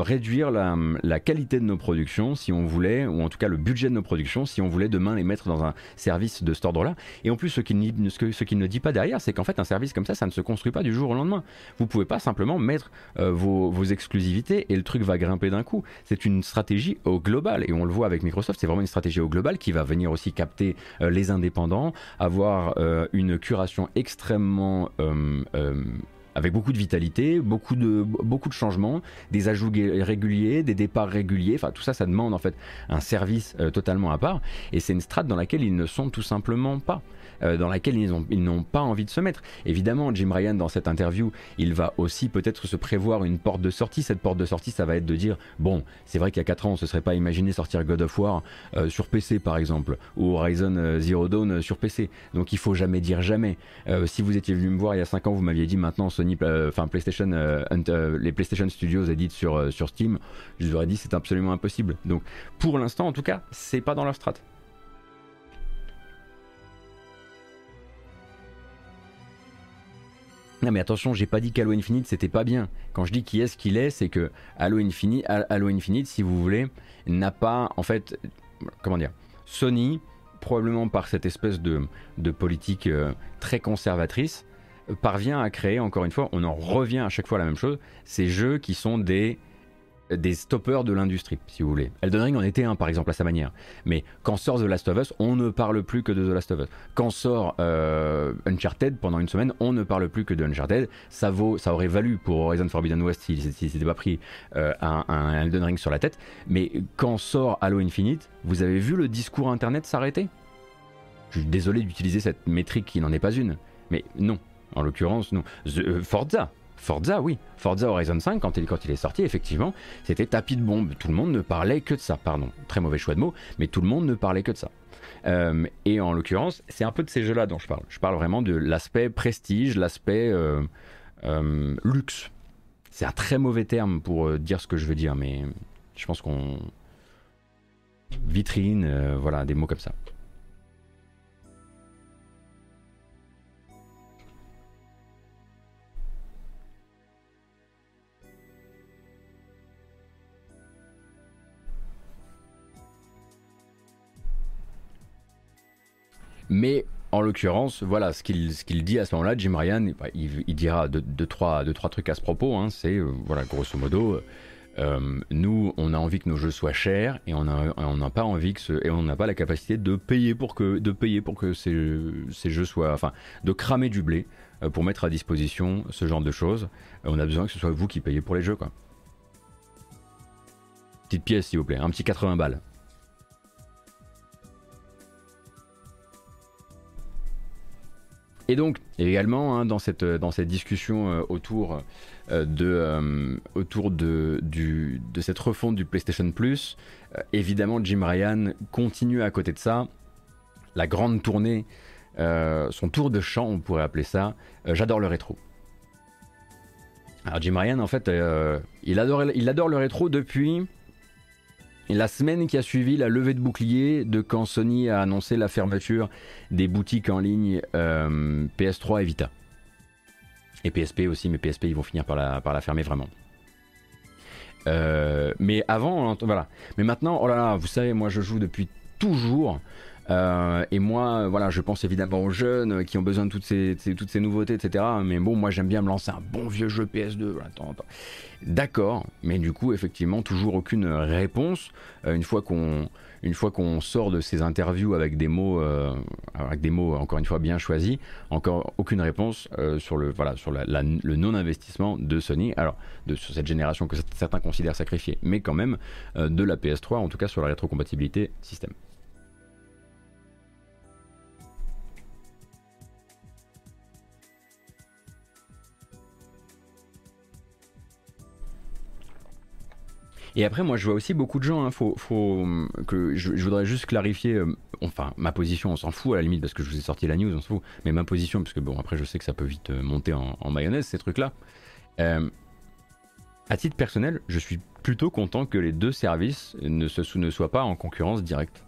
réduire la, qualité de nos productions si on voulait, ou en tout cas le budget de nos productions, si on voulait demain les mettre dans un service de cet ordre-là. Et en plus, ce qu'il ce ne dit pas derrière, c'est qu'en fait, un service comme ça, ça ne se construit pas du jour au lendemain. Vous pouvez pas simplement mettre euh, vos, exclusivités et le truc va grimper d'un coup. C'est une stratégie au global. Et on le voit avec Microsoft, c'est vraiment une stratégie au global qui va venir aussi capter euh, les indépendants, avoir euh, une curation extrêmement avec beaucoup de vitalité, beaucoup de, beaucoup de changements, des ajouts réguliers, des départs réguliers. Enfin, tout ça, ça demande en fait un service totalement à part. Et c'est une strate dans laquelle ils ne sont tout simplement pas. Euh, dans laquelle ils n'ont pas envie de se mettre. Évidemment, Jim Ryan, dans cette interview, il va aussi peut-être se prévoir une porte de sortie. Cette porte de sortie, ça va être de dire, bon, c'est vrai qu'il y a 4 ans, on se serait pas imaginé sortir God of War euh, sur PC, par exemple, ou Horizon euh, Zero Dawn sur PC. Donc il faut jamais dire jamais. si vous étiez venu me voir il y a 5 ans, vous m'aviez dit maintenant Sony, enfin PlayStation, les PlayStation Studios éditent sur, sur Steam, je vous aurais dit c'est absolument impossible. Donc pour l'instant, en tout cas, c'est pas dans leur strat. Non mais attention, j'ai pas dit qu'Halo Infinite c'était pas bien. Quand je dis qui est-ce qu'il est, c'est que Halo Infinite, si vous voulez, n'a pas, en fait, comment dire, Sony, probablement par cette espèce de, de politique euh, très conservatrice, parvient à créer, encore une fois, on en revient à chaque fois à la même chose, ces jeux qui sont des des stoppeurs de l'industrie, si vous voulez. Elden Ring en était un, par exemple, à sa manière. Mais quand sort The Last of Us, on ne parle plus que de The Last of Us. Quand sort euh, Uncharted, pendant une semaine, on ne parle plus que de Uncharted. Ça, vaut, ça aurait valu pour Horizon Forbidden West s'il si, s'était pas pris euh, un, Elden Ring sur la tête. Mais quand sort Halo Infinite, vous avez vu le discours Internet s'arrêter? Je suis désolé d'utiliser cette métrique qui n'en est pas une. Mais non, en l'occurrence, non. Euh, Forza, Forza, oui. Forza Horizon 5, quand il, est sorti, effectivement, c'était tapis de bombe. Tout le monde ne parlait que de ça. Pardon, très mauvais choix de mots, mais tout le monde ne parlait que de ça. Euh, et en l'occurrence, c'est un peu de ces jeux-là dont je parle. Je parle vraiment de l'aspect prestige, l'aspect euh, euh, luxe. C'est un très mauvais terme pour dire ce que je veux dire, mais je pense qu'on. Vitrine, voilà, des mots comme ça. Mais en l'occurrence, voilà ce qu'il dit à ce moment-là, Jim Ryan, bah, il, dira deux, trois, deux, trois trucs à ce propos. Hein. c'est, euh, voilà, grosso modo, euh, nous, on a envie que nos jeux soient chers et on n'a on pas envie que et on n'a pas la capacité de payer pour que, de payer pour que ces, ces jeux soient, enfin, de cramer du blé euh, pour mettre à disposition ce genre de choses. on a besoin que ce soit vous qui payez pour les jeux, quoi. Petite pièce, s'il vous plaît, un petit 80 balles. Et donc, également, hein, dans, cette, dans cette discussion euh, autour, euh, de, euh, autour de, du, de cette refonte du PlayStation Plus, évidemment, Jim Ryan continue à côté de ça la grande tournée, son tour de chant, on pourrait appeler ça. J'adore le rétro. Alors, Jim Ryan, en fait, il, adore, il adore le rétro depuis la semaine qui a suivi la levée de bouclier de quand Sony a annoncé la fermeture des boutiques en ligne euh, PS3 et Vita. Et PSP aussi, mais PSP ils vont finir par la, fermer vraiment. Euh, mais avant, voilà. Mais maintenant, oh là là, vous savez, moi je joue depuis toujours Euh, et moi, voilà, je pense évidemment aux jeunes qui ont besoin de toutes ces, toutes ces nouveautés, etc. Mais bon, moi j'aime bien me lancer un bon vieux jeu PS2. Attends, attends. D'accord, mais du coup, effectivement, toujours aucune réponse. Euh, une fois qu'on une fois qu'on sort de ces interviews avec des mots, euh, avec des mots encore une fois bien choisis, encore aucune réponse sur le voilà sur le non-investissement de Sony. Alors de sur cette génération que certains considèrent sacrifiée, mais quand même de la PS3, en tout cas sur la rétrocompatibilité système. Et après, moi, je vois aussi beaucoup de gens. Hein, faut, faut, que je, voudrais juste clarifier. Euh, enfin, ma position, on s'en fout à la limite parce que je vous ai sorti la news, on s'en fout. Mais ma position, parce que bon, après, je sais que ça peut vite euh, monter en, mayonnaise ces trucs-là. Euh, à titre personnel, je suis plutôt content que les deux services ne, se, ne soient pas en concurrence directe.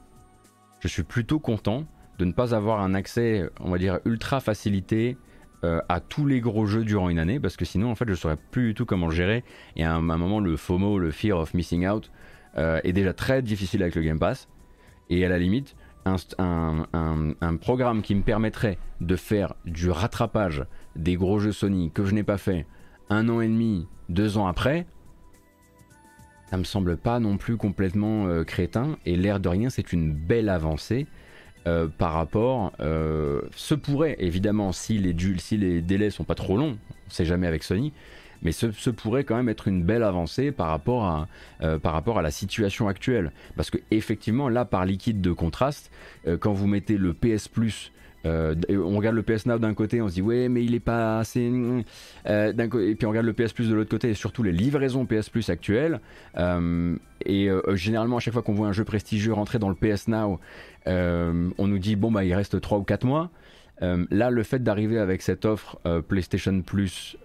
Je suis plutôt content de ne pas avoir un accès, on va dire, ultra facilité à tous les gros jeux durant une année parce que sinon en fait je saurais plus du tout comment gérer. Et à un, moment le FOMO, le fear of missing out euh, est déjà très difficile avec le Game Pass. Et à la limite un, un, programme qui me permettrait de faire du rattrapage des gros jeux Sony que je n'ai pas fait un an et demi, deux ans après, ça me semble pas non plus complètement euh, crétin. Et l'air de rien c'est une belle avancée euh, par rapport. Euh, se pourrait, évidemment, si les, délais sont pas trop longs, on sait jamais avec Sony, mais ce, pourrait quand même être une belle avancée par rapport à, euh, par rapport à la situation actuelle. Parce que, effectivement, là, par liquide de contraste, quand vous mettez le PS Plus on regarde le PS Now d'un côté, on se dit ouais mais il est pas assez. et puis on regarde le PS Plus de l'autre côté et surtout les livraisons PS Plus actuelles. Et généralement à chaque fois qu'on voit un jeu prestigieux rentrer dans le PS Now, euh, on nous dit bon bah il reste 3 ou 4 mois. Euh, là, le fait d'arriver avec cette offre euh, PlayStation Plus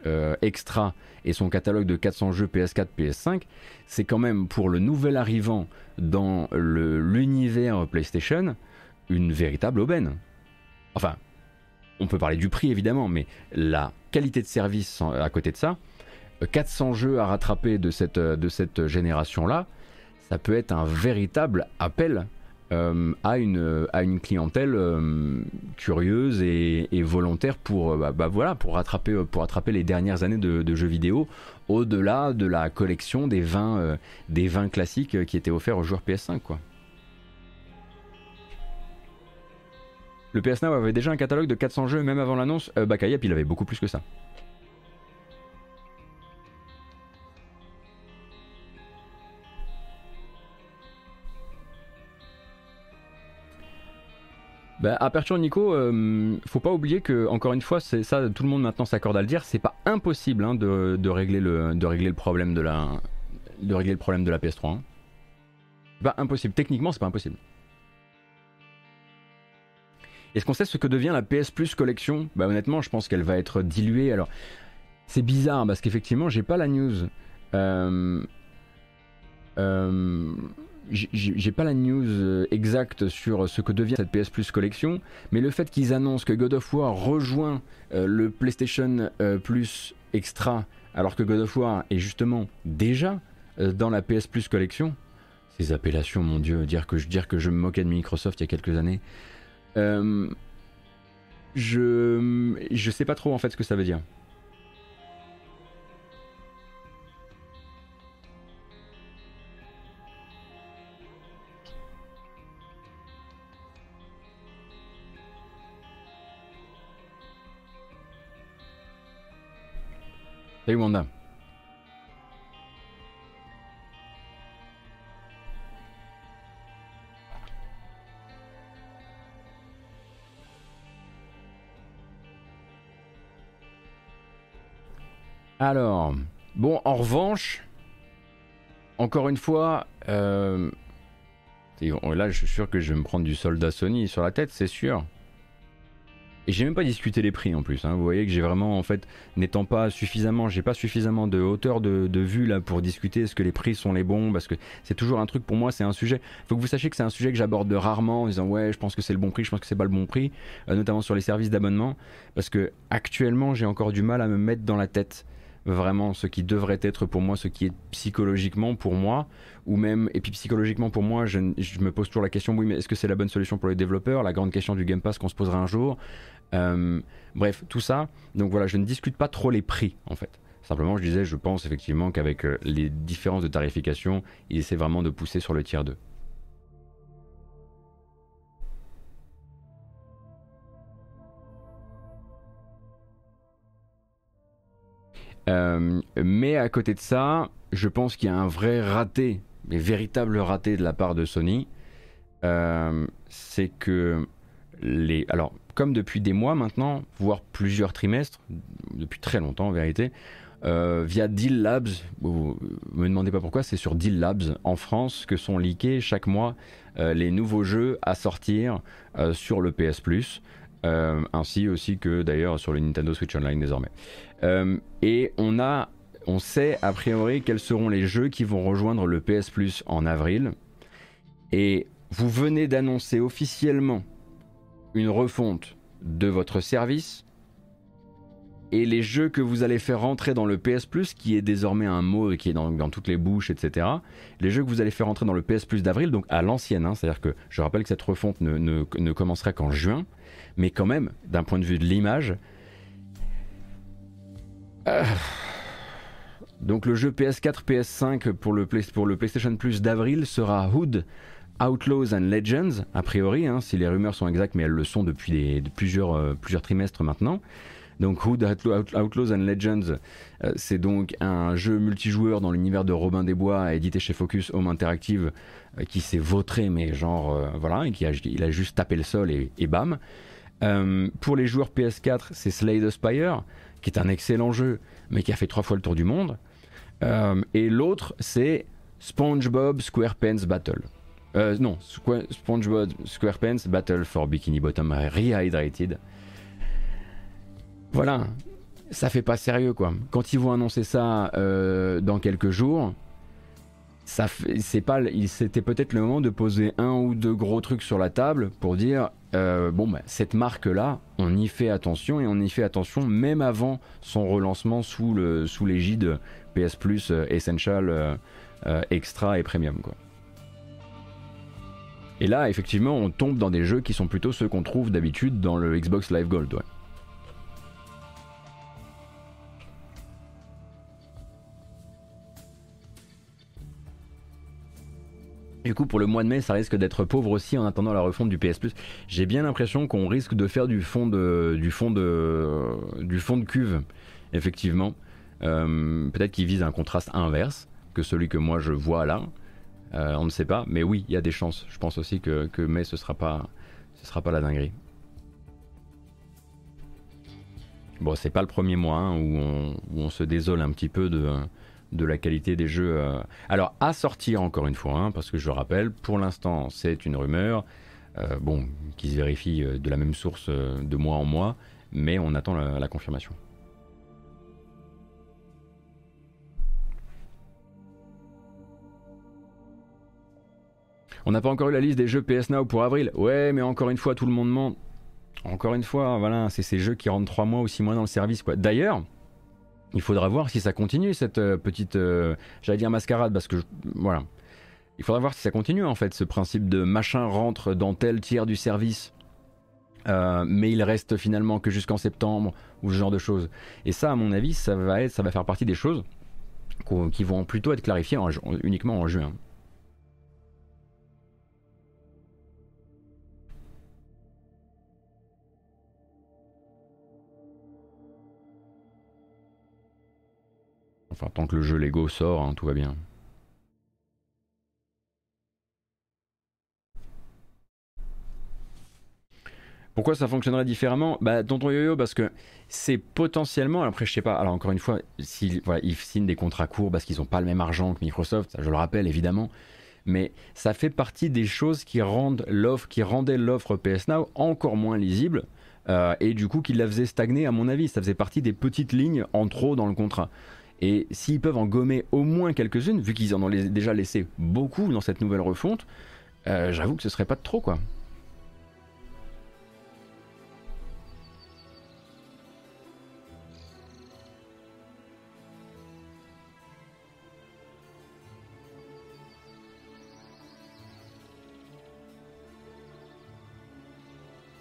extra et son catalogue de 400 jeux PS4, PS5, c'est quand même pour le nouvel arrivant dans l'univers PlayStation une véritable aubaine. Enfin, on peut parler du prix évidemment, mais la qualité de service à côté de ça, 400 jeux à rattraper de cette, de cette génération-là, ça peut être un véritable appel euh, à, une, à une clientèle euh, curieuse et, volontaire pour, euh, bah, bah, voilà, pour, rattraper, pour rattraper les dernières années de, jeux vidéo au-delà de la collection des vins, des vins classiques qui étaient offerts aux joueurs PS5. Quoi. Le PS Now avait déjà un catalogue de 400 jeux même avant l'annonce. Euh, Bakayep, il avait beaucoup plus que ça. Bah, Aperture Nico, euh, faut pas oublier que encore une fois, c'est ça, tout le monde maintenant s'accorde à le dire, c'est pas impossible hein, de, régler le, problème de la, de régler le problème de la PS3. Hein. Pas impossible, techniquement c'est pas impossible. Est-ce qu'on sait ce que devient la PS Plus collection? Bah honnêtement, je pense qu'elle va être diluée. Alors, c'est bizarre parce qu'effectivement, j'ai pas la news. Euh, euh, j'ai pas la news euh, exacte sur ce que devient cette PS Plus collection, mais le fait qu'ils annoncent que God of War rejoint euh, le PlayStation euh, Plus Extra, alors que God of War est justement déjà dans la PS Plus collection, ces appellations, mon dieu, dire que, dire que je me moquais de Microsoft il y a quelques années, je, je sais pas trop en fait ce que ça veut dire. Salut. Alors, bon, en revanche, encore une fois, euh, là je suis sûr que je vais me prendre du soldat Sony sur la tête, c'est sûr. Et j'ai même pas discuté les prix en plus. Hein. Vous voyez que j'ai vraiment, en fait, n'étant pas suffisamment, j'ai pas suffisamment de hauteur de, vue là pour discuter est-ce que les prix sont les bons parce que c'est toujours un truc pour moi, c'est un sujet. Faut que vous sachiez que c'est un sujet que j'aborde rarement en disant ouais, je pense que c'est le bon prix, je pense que c'est pas le bon prix, euh, notamment sur les services d'abonnement parce que actuellement j'ai encore du mal à me mettre dans la tête vraiment ce qui devrait être pour moi, ce qui est psychologiquement pour moi, ou même, et puis psychologiquement pour moi, je, me pose toujours la question, oui, mais est-ce que c'est la bonne solution pour les développeurs La grande question du Game Pass qu'on se posera un jour. Euh, bref, tout ça. Donc voilà, je ne discute pas trop les prix, en fait. Simplement, je disais, je pense effectivement qu'avec euh, les différences de tarification, il essaie vraiment de pousser sur le tiers 2. Euh, mais à côté de ça, je pense qu'il y a un vrai raté, un véritable raté de la part de Sony. Euh, c'est que les. Alors, comme depuis des mois maintenant, voire plusieurs trimestres, depuis très longtemps en vérité, euh, via Deal Labs, vous me demandez pas pourquoi, c'est sur Deal Labs en France que sont leakés chaque mois les nouveaux jeux à sortir sur le PS Plus. Ainsi aussi que d'ailleurs sur le Nintendo Switch Online désormais. Euh, et on a, on sait a priori quels seront les jeux qui vont rejoindre le PS Plus en avril. Et vous venez d'annoncer officiellement une refonte de votre service et les jeux que vous allez faire rentrer dans le PS Plus, qui est désormais un mot qui est dans, toutes les bouches, etc. Les jeux que vous allez faire rentrer dans le PS Plus d'avril, donc à l'ancienne, hein, c'est-à-dire que je rappelle que cette refonte ne commencera qu'en juin, mais quand même, d'un point de vue de l'image, euh, donc le jeu PS4, PS5 pour le, PlayStation Plus d'avril sera Hood, Outlaws and Legends, a priori, hein, si les rumeurs sont exactes, mais elles le sont depuis plusieurs, euh, plusieurs trimestres maintenant. Donc Hood, Outlaws and Legends, euh, c'est donc un jeu multijoueur dans l'univers de Robin des Bois, édité chez Focus Home Interactive, qui s'est vautré, mais genre, voilà, et qui a, il a juste tapé le sol et bam. Pour les joueurs PS4, c'est Slay the Spire qui est un excellent jeu, mais qui a fait trois fois le tour du monde. Euh, et l'autre, c'est SpongeBob SquarePants Battle. Euh, non, SpongeBob SquarePants Battle for Bikini Bottom Rehydrated. Voilà, ça fait pas sérieux quoi. Quand ils vont annoncer ça euh, dans quelques jours, ça c'est pas, c'était peut-être le moment de poser un ou deux gros trucs sur la table pour dire euh, bon, bah, cette marque-là, on y fait attention et on y fait attention même avant son relancement sous l'égide PS Plus euh, Essential, euh, Extra et Premium. Et là, effectivement, on tombe dans des jeux qui sont plutôt ceux qu'on trouve d'habitude dans le Xbox Live Gold. Du coup, pour le mois de mai, ça risque d'être pauvre aussi en attendant la refonte du PS. J'ai bien l'impression qu'on risque de faire du fond de, du fond de, du fond de cuve, effectivement. Euh, peut-être qu'il vise un contraste inverse que celui que moi je vois là. Euh, on ne sait pas, mais oui, il y a des chances. Je pense aussi que, mai, ce sera pas, ce sera pas la dinguerie. Bon, c'est pas le premier mois hein, où, on, se désole un petit peu de, de la qualité des jeux. Euh. Alors, à sortir encore une fois, hein, parce que je rappelle, pour l'instant, c'est une rumeur, euh, bon, qui se vérifie euh, de la même source de mois en mois, mais on attend la, confirmation. On n'a pas encore eu la liste des jeux PS Now pour avril. Ouais, mais encore une fois, tout le monde ment. Encore une fois, voilà, c'est ces jeux qui rentrent 3 mois ou 6 mois dans le service. quoi. D'ailleurs, il faudra voir si ça continue cette euh, petite, euh, j'allais dire mascarade parce que voilà, il faudra voir si ça continue en fait ce principe de machin rentre dans tel tiers du service, euh, mais il reste finalement que jusqu'en septembre ou ce genre de choses. Et ça, à mon avis, ça va être, ça va faire partie des choses qui vont plutôt être clarifiées uniquement en juin. Enfin, tant que le jeu Lego sort, hein, tout va bien. Pourquoi ça fonctionnerait différemment? Bah, tonton yo-yo, parce que c'est potentiellement. Après, je sais pas. Alors, encore une fois, s'ils ils signent des contrats courts parce qu'ils n'ont pas le même argent que Microsoft, je le rappelle évidemment. Mais ça fait partie des choses qui rendent l'offre, qui rendaient l'offre PS Now encore moins lisible. Euh, et du coup, qui la faisait stagner, à mon avis. Ça faisait partie des petites lignes en trop dans le contrat. Et s'ils peuvent en gommer au moins quelques-unes, vu qu'ils en ont déjà laissé beaucoup dans cette nouvelle refonte, euh, j'avoue que ce serait pas de trop quoi.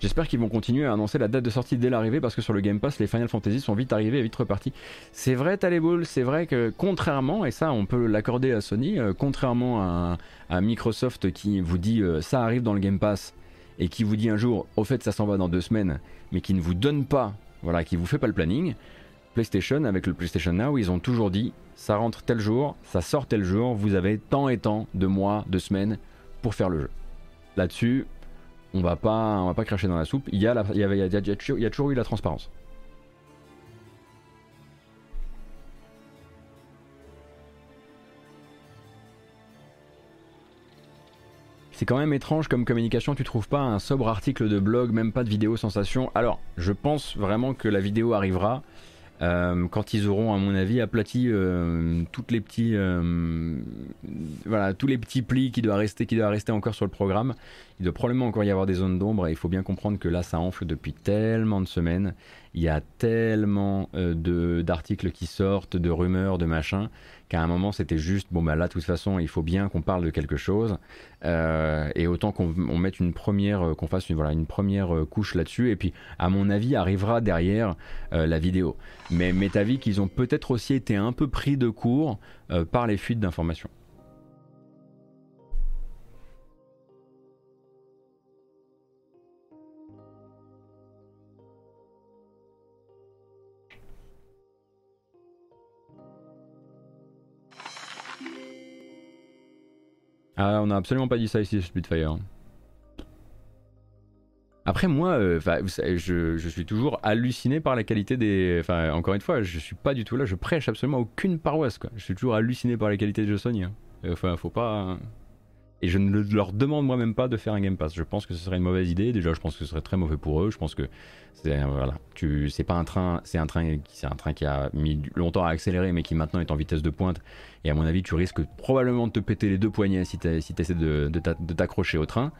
J'espère qu'ils vont continuer à annoncer la date de sortie dès l'arrivée parce que sur le Game Pass, les Final Fantasy sont vite arrivés et vite repartis. C'est vrai, Taleball, c'est vrai que contrairement, et ça on peut l'accorder à Sony, euh, contrairement à, Microsoft qui vous dit euh, ça arrive dans le Game Pass et qui vous dit un jour au fait ça s'en va dans deux semaines, mais qui ne vous donne pas, voilà, qui vous fait pas le planning. PlayStation avec le PlayStation Now, ils ont toujours dit ça rentre tel jour, ça sort tel jour, vous avez tant et tant de mois, de semaines pour faire le jeu. Là-dessus, on va pas, on va pas cracher dans la soupe. Il y a, il y, il y a, toujours eu la transparence. C'est quand même étrange comme communication, tu trouves pas un sobre article de blog, même pas de vidéo sensation. Alors, je pense vraiment que la vidéo arrivera. Euh, quand ils auront, à mon avis, aplati euh, toutes les petits, euh, voilà, tous les petits plis qui doivent rester, qui doivent rester encore sur le programme. Il doit probablement encore y avoir des zones d'ombre et il faut bien comprendre que là, ça enfle depuis tellement de semaines. Il y a tellement de d'articles qui sortent, de rumeurs, de machins qu'à un moment c'était juste bon bah là de toute façon il faut bien qu'on parle de quelque chose. Euh, et autant qu'on mette une première euh, qu'on fasse une voilà une première euh, couche là-dessus. Et puis à mon avis arrivera derrière la vidéo. Mais m'est avis qu'ils ont peut-être aussi été un peu pris de court par les fuites d'informations Ah, on n'a absolument pas dit ça ici Spitfire. Après moi, euh, je, je, suis toujours halluciné par la qualité des... Enfin, encore une fois, je suis pas du tout là, je prêche absolument aucune paroisse. Quoi. Je suis toujours halluciné par la qualité des jeux Sony. Hein. Enfin, faut pas... Et je ne leur demande moi-même pas de faire un Game Pass. Je pense que ce serait une mauvaise idée. Déjà, je pense que ce serait très mauvais pour eux. Je pense que c'est voilà, tu, c'est pas un train, c'est un train, c'est un train qui a mis longtemps à accélérer, mais qui maintenant est en vitesse de pointe. Et à mon avis, tu risques probablement de te péter les deux poignets si tu si essaies de, de t'accrocher au train.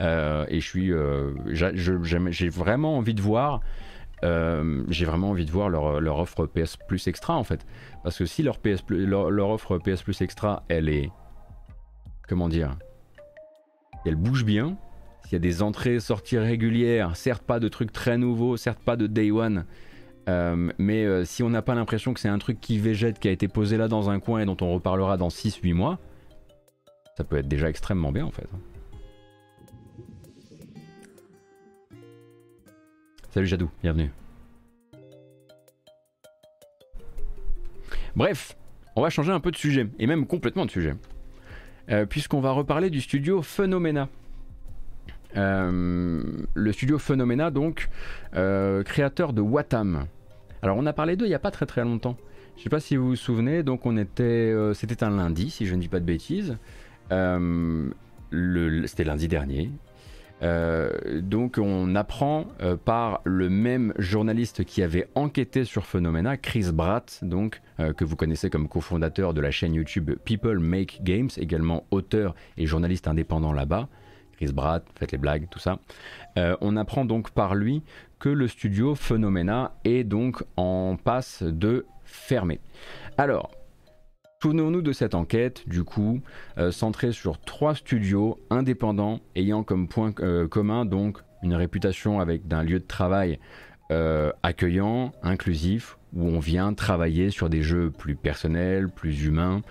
Euh, et je suis, euh, j'ai vraiment envie de voir. Euh, j'ai vraiment envie de voir leur, leur, offre PS Plus Extra en fait. Parce que si leur, PS leur, leur offre PS Plus Extra, elle est comment dire, elle bouge bien. S'il y a des entrées, sorties régulières, certes pas de trucs très nouveaux, certes pas de day one, euh, mais euh, si on n'a pas l'impression que c'est un truc qui végète, qui a été posé là dans un coin et dont on reparlera dans 6-8 mois, ça peut être déjà extrêmement bien en fait. Salut Jadou, bienvenue. Bref, on va changer un peu de sujet, et même complètement de sujet. Euh, puisqu'on va reparler du studio Phenomena. Euh, le studio Phenomena, donc, euh, créateur de Watam. Alors, on a parlé d'eux il n'y a pas très très longtemps. Je ne sais pas si vous vous souvenez, donc on était, c'était un lundi, si je ne dis pas de bêtises. c'était lundi dernier. Euh, donc on apprend euh, par le même journaliste qui avait enquêté sur Phenomena, Chris Bratt, donc euh, que vous connaissez comme cofondateur de la chaîne YouTube People Make Games, également auteur et journaliste indépendant là-bas. Chris Bratt, faites les blagues, tout ça. on apprend donc par lui que le studio Phenomena est donc en passe de fermer. Alors, Souvenons-nous de cette enquête, du coup, euh, centrée sur trois studios indépendants ayant comme point euh, commun donc une réputation avec d'un lieu de travail euh, accueillant, inclusif, où on vient travailler sur des jeux plus personnels, plus humains.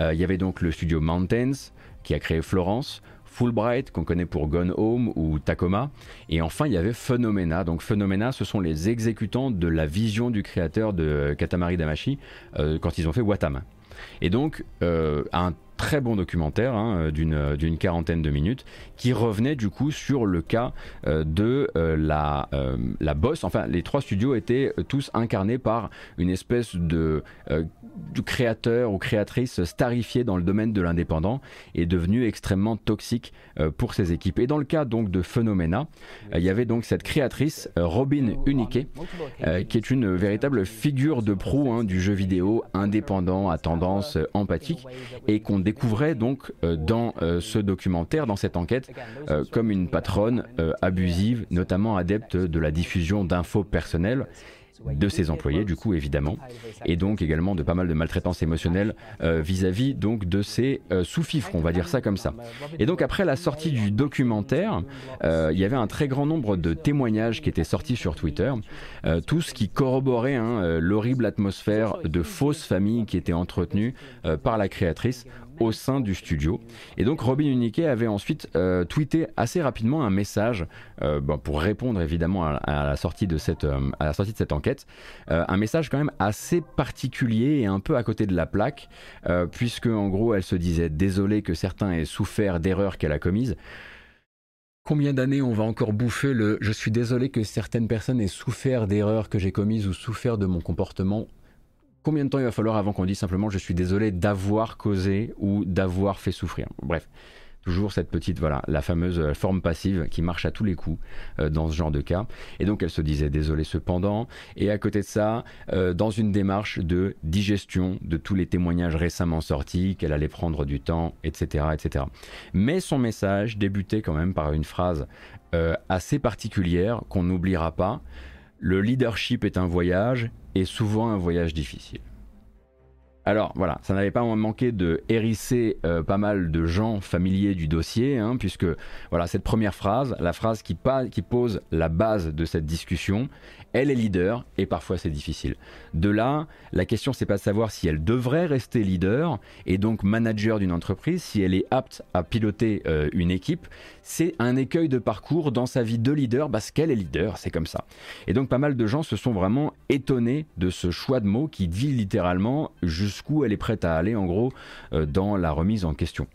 Il y avait donc le studio Mountains qui a créé Florence, Fulbright qu'on connaît pour Gone Home ou Tacoma. Et enfin, il y avait Phenomena. Donc Phenomena, ce sont les exécutants de la vision du créateur de Katamari Damashi quand ils ont fait Watam. Et donc, euh, un très bon documentaire hein, euh, euh, d'une quarantaine de minutes qui revenait du coup sur le cas de la, la boss. Enfin, les trois studios étaient tous incarnés par une espèce de, de créateur ou créatrice starifiée dans le domaine de l'indépendant et devenu extrêmement toxique pour ses équipes. Et dans le cas donc de Phenomena, il y avait donc cette créatrice Robin Unique qui est une véritable figure de proue hein, du jeu vidéo indépendant à tendance empathique et qu'on découvrait donc euh, dans euh, ce documentaire, dans cette enquête, euh, comme une patronne abusive, notamment adepte de la diffusion d'infos personnelles de ses employés, du coup évidemment, et donc également de pas mal de maltraitance émotionnelle vis-à-vis donc de ses sous-fifres, on va dire ça comme ça. Et donc après la sortie du documentaire, il y avait un très grand nombre de témoignages qui étaient sortis sur Twitter, tous qui corroboraient hein, l'horrible atmosphère de fausses familles qui étaient entretenues par la créatrice au sein du studio. Et donc Robin Unique avait ensuite euh, tweeté assez rapidement un message euh, pour répondre évidemment à, la sortie de cette, euh, à la sortie de cette enquête. un message quand même assez particulier et un peu à côté de la plaque, puisque en gros elle se disait désolée que certains aient souffert d'erreurs qu'elle a commises. Combien d'années on va encore bouffer le je suis désolé que certaines personnes aient souffert d'erreurs que j'ai commises ou souffert de mon comportement combien de temps il va falloir avant qu'on dise simplement je suis désolé d'avoir causé ou d'avoir fait souffrir Bref, toujours cette petite, voilà, la fameuse euh, forme passive qui marche à tous les coups euh, dans ce genre de cas. Et donc elle se disait désolé cependant. Et à côté de ça, euh, dans une démarche de digestion de tous les témoignages récemment sortis, qu'elle allait prendre du temps, etc., etc. Mais son message débutait quand même par une phrase assez particulière qu'on n'oubliera pas. Le leadership est un voyage et souvent un voyage difficile. Alors voilà, ça n'avait pas manqué de hérisser euh, pas mal de gens familiers du dossier, hein, puisque voilà cette première phrase, la phrase qui, qui pose la base de cette discussion, elle est leader et parfois c'est difficile. De là, la question c'est pas de savoir si elle devrait rester leader et donc manager d'une entreprise, si elle est apte à piloter euh, une équipe, c'est un écueil de parcours dans sa vie de leader parce qu'elle est leader, c'est comme ça. Et donc pas mal de gens se sont vraiment étonnés de ce choix de mots qui dit littéralement jusqu'où elle est prête à aller en gros euh, dans la remise en question.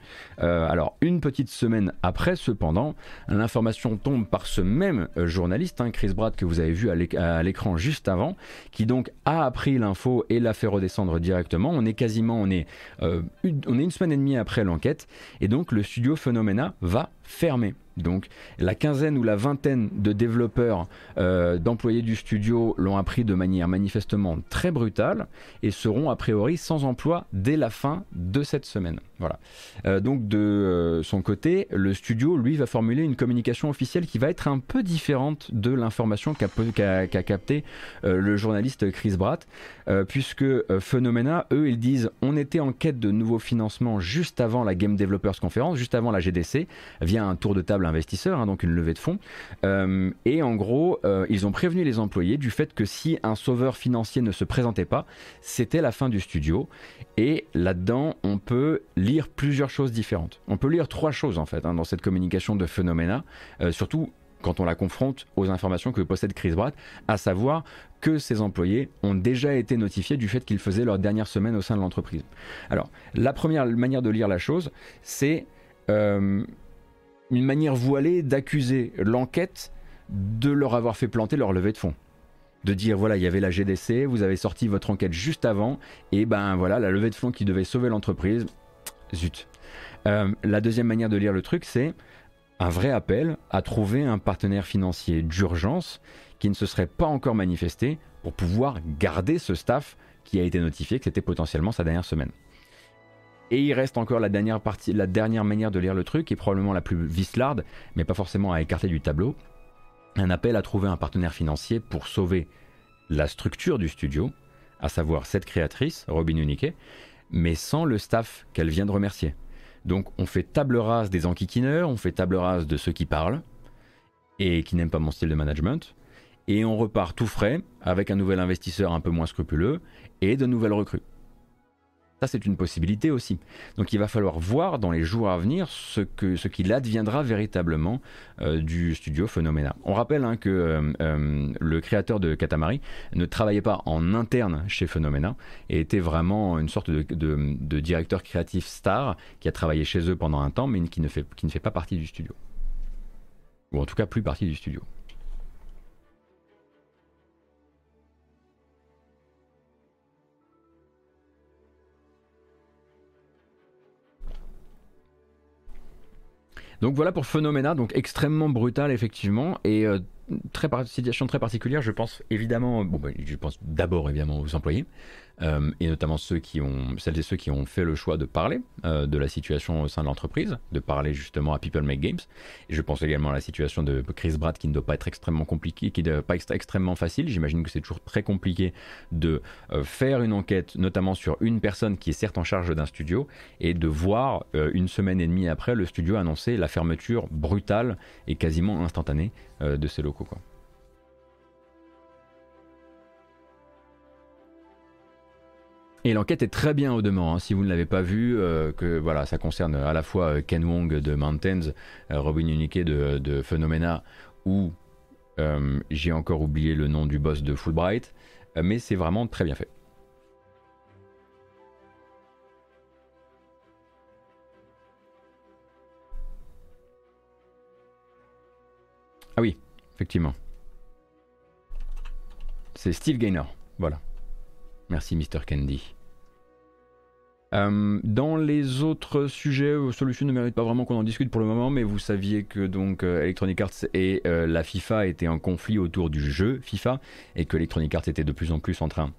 Euh, alors une petite semaine après cependant, l'information tombe par ce même journaliste, hein, Chris Brad que vous avez vu à à l'écran juste avant, qui donc a appris l'info et l'a fait redescendre directement. On est quasiment, on est, euh, on est une semaine et demie après l'enquête, et donc le studio Phenomena va fermer. Donc la quinzaine ou la vingtaine de développeurs, euh, d'employés du studio l'ont appris de manière manifestement très brutale et seront a priori sans emploi dès la fin de cette semaine. Voilà. Euh, donc de euh, son côté, le studio, lui, va formuler une communication officielle qui va être un peu différente de l'information qu'a capté le journaliste Chris Bratt, puisque Phenomena, eux, ils disent on était en quête de nouveaux financements juste avant la Game Developers Conference, juste avant la GDC, via un tour de table investisseur, hein, donc une levée de fonds. Euh, et en gros, euh, ils ont prévenu les employés du fait que si un sauveur financier ne se présentait pas, c'était la fin du studio. Et là-dedans, on peut lire plusieurs choses différentes. On peut lire trois choses en fait hein, dans cette communication de Phenomena, euh, surtout quand on la confronte aux informations que possède Chris Bratt, à savoir que ses employés ont déjà été notifiés du fait qu'ils faisaient leur dernière semaine au sein de l'entreprise. Alors, la première manière de lire la chose, c'est une manière voilée d'accuser l'enquête de leur avoir fait planter leur levée de fonds. De dire voilà, il y avait la GDC, vous avez sorti votre enquête juste avant, et ben voilà, la levée de fonds qui devait sauver l'entreprise, zut. Euh, la deuxième manière de lire le truc, c'est un vrai appel à trouver un partenaire financier d'urgence qui ne se serait pas encore manifesté pour pouvoir garder ce staff qui a été notifié que c'était potentiellement sa dernière semaine. Et il reste encore la dernière partie, la dernière manière de lire le truc, qui est probablement la plus vislarde, mais pas forcément à écarter du tableau. Un appel à trouver un partenaire financier pour sauver la structure du studio, à savoir cette créatrice, Robin Unique, mais sans le staff qu'elle vient de remercier. Donc on fait table rase des enquiquineurs, on fait table rase de ceux qui parlent et qui n'aiment pas mon style de management, et on repart tout frais avec un nouvel investisseur un peu moins scrupuleux et de nouvelles recrues. Ça, c'est une possibilité aussi. Donc il va falloir voir dans les jours à venir ce qu'il ce adviendra véritablement euh, du studio Phenomena. On rappelle hein, que euh, euh, le créateur de Katamari ne travaillait pas en interne chez Phenomena et était vraiment une sorte de, directeur créatif star qui a travaillé chez eux pendant un temps mais qui ne fait pas partie du studio. Ou en tout cas plus partie du studio. Donc voilà pour Phenomena, donc extrêmement brutal effectivement. Et euh, situation très particulière. Je pense évidemment, bon, bah, je pense d'abord évidemment aux employés, euh, et notamment ceux qui ont, celles et ceux qui ont fait le choix de parler euh, de la situation au sein de l'entreprise, de parler justement à People Make Games. Je pense également à la situation de Chris Bratt qui ne doit pas être extrêmement compliqué, qui ne doit pas être extrêmement facile. J'imagine que c'est toujours très compliqué de euh, faire une enquête, notamment sur une personne qui est certes en charge d'un studio, et de voir une semaine et demie après le studio annoncer la fermeture brutale et quasiment instantanée de ses locaux. Quoi. Et l'enquête est très bien au demeurant. Hein. Si vous ne l'avez pas vu, euh, que voilà, ça concerne à la fois euh, Ken Wong de Mountains, euh, Robin Unique de, de, Phenomena, ou j'ai encore oublié le nom du boss de Fulbright, mais c'est vraiment très bien fait. Ah oui, effectivement. C'est Steve Gaynor, voilà. Merci Mr. Candy. Euh, dans les autres sujets, euh, Solution ne mérite pas vraiment qu'on en discute pour le moment, mais vous saviez que donc euh, Electronic Arts et la FIFA étaient en conflit autour du jeu FIFA et que Electronic Arts était de plus en plus en train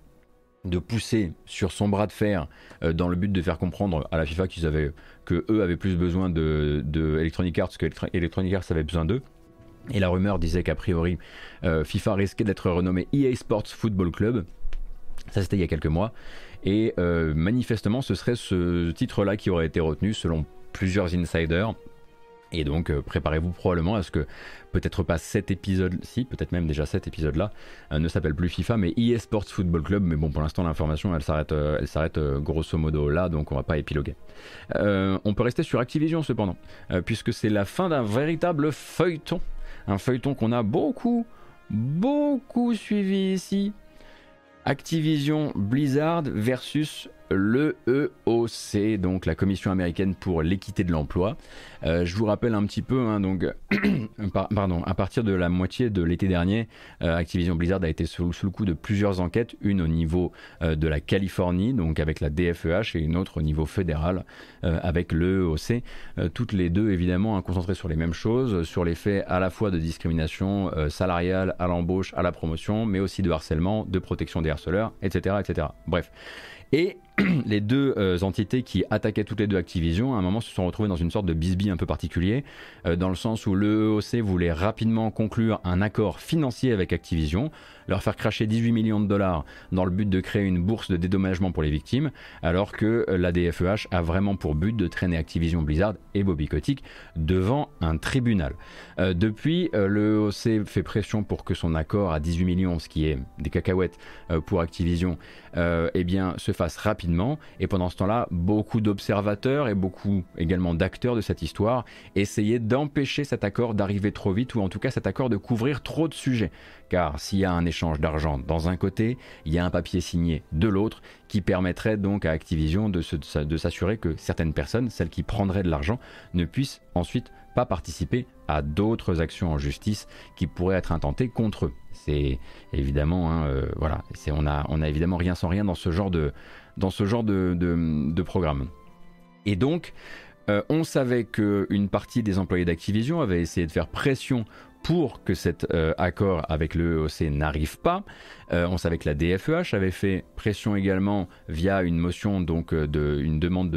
de pousser sur son bras de fer dans le but de faire comprendre à la FIFA qu'ils avaient eux avaient plus besoin de, Electronic Arts que Electronic Arts avait besoin d'eux. Et la rumeur disait qu'a priori FIFA risquait d'être renommé EA Sports Football Club ça, c'était il y a quelques mois. Et euh, manifestement, ce serait ce titre-là qui aurait été retenu selon plusieurs insiders. Et donc, euh, préparez-vous probablement à ce que peut-être pas cet épisode-ci, peut-être même déjà cet épisode-là, euh, ne s'appelle plus FIFA, mais EA Sports Football Club. Mais bon, pour l'instant, l'information, elle s'arrête, elle s'arrête grosso modo là, donc on va pas épiloguer. on peut rester sur Activision cependant, puisque c'est la fin d'un véritable feuilleton, un feuilleton qu'on a beaucoup, beaucoup suivi ici Activision Blizzard versus le EOC, donc la Commission américaine pour l'équité de l'emploi. Euh, je vous rappelle un petit peu, hein, donc, pardon, à partir de la moitié de l'été dernier, euh, Activision Blizzard a été sous, le coup de plusieurs enquêtes, une au niveau euh, de la Californie, donc avec la DFEH, et une autre au niveau fédéral avec le EOC. toutes les deux, évidemment, hein, concentrées sur les mêmes choses, sur les faits à la fois de discrimination salariale, à l'embauche, à la promotion, mais aussi de harcèlement, de protection des harceleurs, etc. etc. Bref. Et les deux euh, entités qui attaquaient toutes les deux Activision, à un moment se sont retrouvées dans une sorte de bisbille un peu particulier, euh, dans le sens où le EOC voulait rapidement conclure un accord financier avec Activision, leur faire cracher 18 millions de dollars dans le but de créer une bourse de dédommagement pour les victimes, alors que euh, la DFEH a vraiment pour but de traîner Activision Blizzard et Bobby Kotick devant un tribunal. depuis, le EOC fait pression pour que son accord à 18 millions, ce qui est des cacahuètes pour Activision, eh bien, se fasse rapidement et pendant ce temps-là, beaucoup d'observateurs et beaucoup également d'acteurs de cette histoire essayaient d'empêcher cet accord d'arriver trop vite, ou en tout cas cet accord de couvrir trop de sujets. Car s'il y a un échange d'argent dans un côté, il y a un papier signé de l'autre qui permettrait donc à Activision de, s'assurer que certaines personnes, celles qui prendraient de l'argent, ne puissent ensuite pas participer à d'autres actions en justice qui pourraient être intentées contre eux. C'est évidemment, hein, euh, voilà, on on a évidemment rien sans rien dans ce genre de, dans ce genre de, programme. Et donc, euh, on savait qu'une partie des employés d'Activision avait essayé de faire pression pour que cet euh, accord avec le EOC n'arrive pas. Euh, on savait que la DFEH avait fait pression également via une motion, donc euh, de, une demande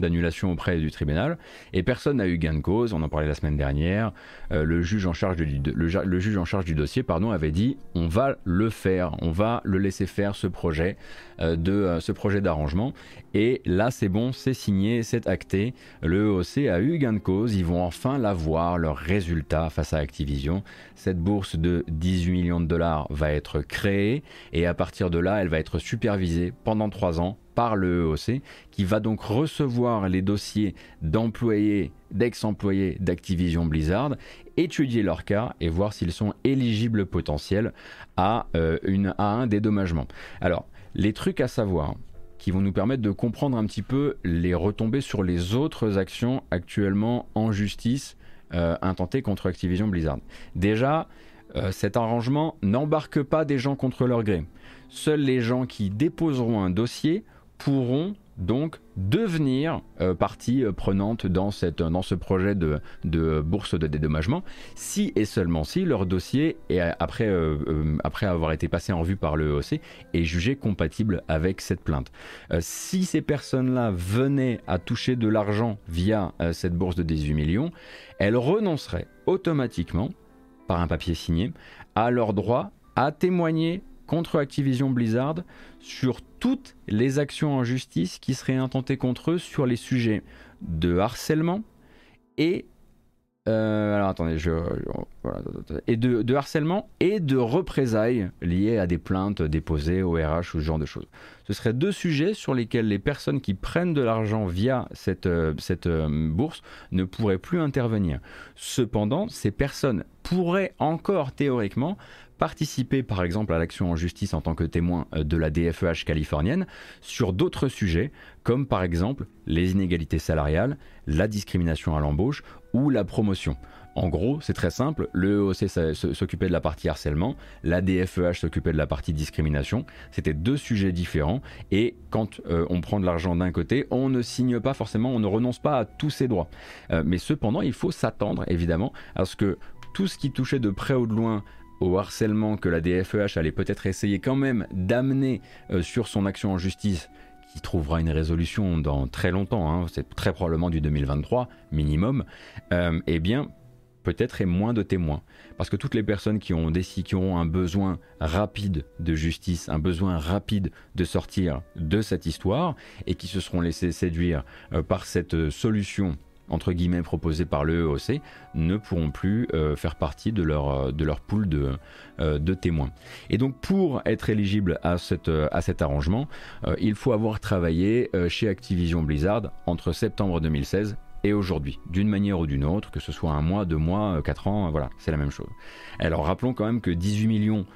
d'annulation auprès du tribunal, et personne n'a eu gain de cause. On en parlait la semaine dernière. le juge en charge du, dossier, pardon, avait dit on va le faire, on va le laisser faire ce projet d'arrangement. Et là, c'est bon, c'est signé, c'est acté. Le EOC a eu gain de cause. Ils vont enfin l'avoir leur résultat face à Activision. Cette bourse de 18 millions de dollars va être créée et à partir de là, elle va être supervisée pendant trois ans par le EOC qui va donc recevoir les dossiers d'employés, d'ex-employés d'Activision Blizzard, étudier leur cas et voir s'ils sont éligibles potentiels à, euh, un dédommagement. Alors, les trucs à savoir, qui vont nous permettre de comprendre un petit peu les retombées sur les autres actions actuellement en justice euh, intentées contre Activision Blizzard. Déjà, euh, cet arrangement n'embarque pas des gens contre leur gré. Seuls les gens qui déposeront un dossier pourront donc devenir euh, partie euh, prenante dans, cette, dans ce projet de, bourse de dédommagement, si et seulement si leur dossier, est, après, euh, avoir été passé en revue par le EOC, est jugé compatible avec cette plainte. si ces personnes-là venaient à toucher de l'argent via cette bourse de 18 millions, elles renonceraient automatiquement, par un papier signé, à leur droit à témoigner contre Activision Blizzard sur toutes les actions en justice qui seraient intentées contre eux sur les sujets de harcèlement et de, harcèlement et de représailles liées à des plaintes déposées au RH ou ce genre de choses. Ce seraient deux sujets sur lesquels les personnes qui prennent de l'argent via cette, euh, euh, bourse ne pourraient plus intervenir. Cependant, ces personnes pourraient encore théoriquement participer par exemple à l'action en justice en tant que témoin euh, de la DFEH californienne sur d'autres sujets comme par exemple les inégalités salariales, la discrimination à l'embauche ou la promotion. En gros, c'est très simple, le EOC s'occupait de la partie harcèlement, la DFEH s'occupait de la partie discrimination, c'était deux sujets différents, et quand euh, on prend de l'argent d'un côté, on ne signe pas forcément, on ne renonce pas à tous ses droits. Euh, mais cependant, il faut s'attendre évidemment à ce que tout ce qui touchait de près ou de loin au harcèlement que la DFEH allait peut-être essayer quand même d'amener euh, sur son action en justice, qui trouvera une résolution dans très longtemps, hein, c'est très probablement du 2023 minimum, euh, eh bien peut-être est moins de témoins. Parce que toutes les personnes qui ont, des, qui ont un besoin rapide de justice, un besoin rapide de sortir de cette histoire, et qui se seront laissés séduire euh, par cette solution entre guillemets proposés par le EOC ne pourront plus euh, faire partie de leur, euh, de pool de, euh, de, témoins. Et donc pour être éligible à, cet arrangement, il faut avoir travaillé chez Activision Blizzard entre septembre 2016 et aujourd'hui, d'une manière ou d'une autre, que ce soit un mois, deux mois, quatre ans, voilà, c'est la même chose. Alors rappelons quand même que 18 millions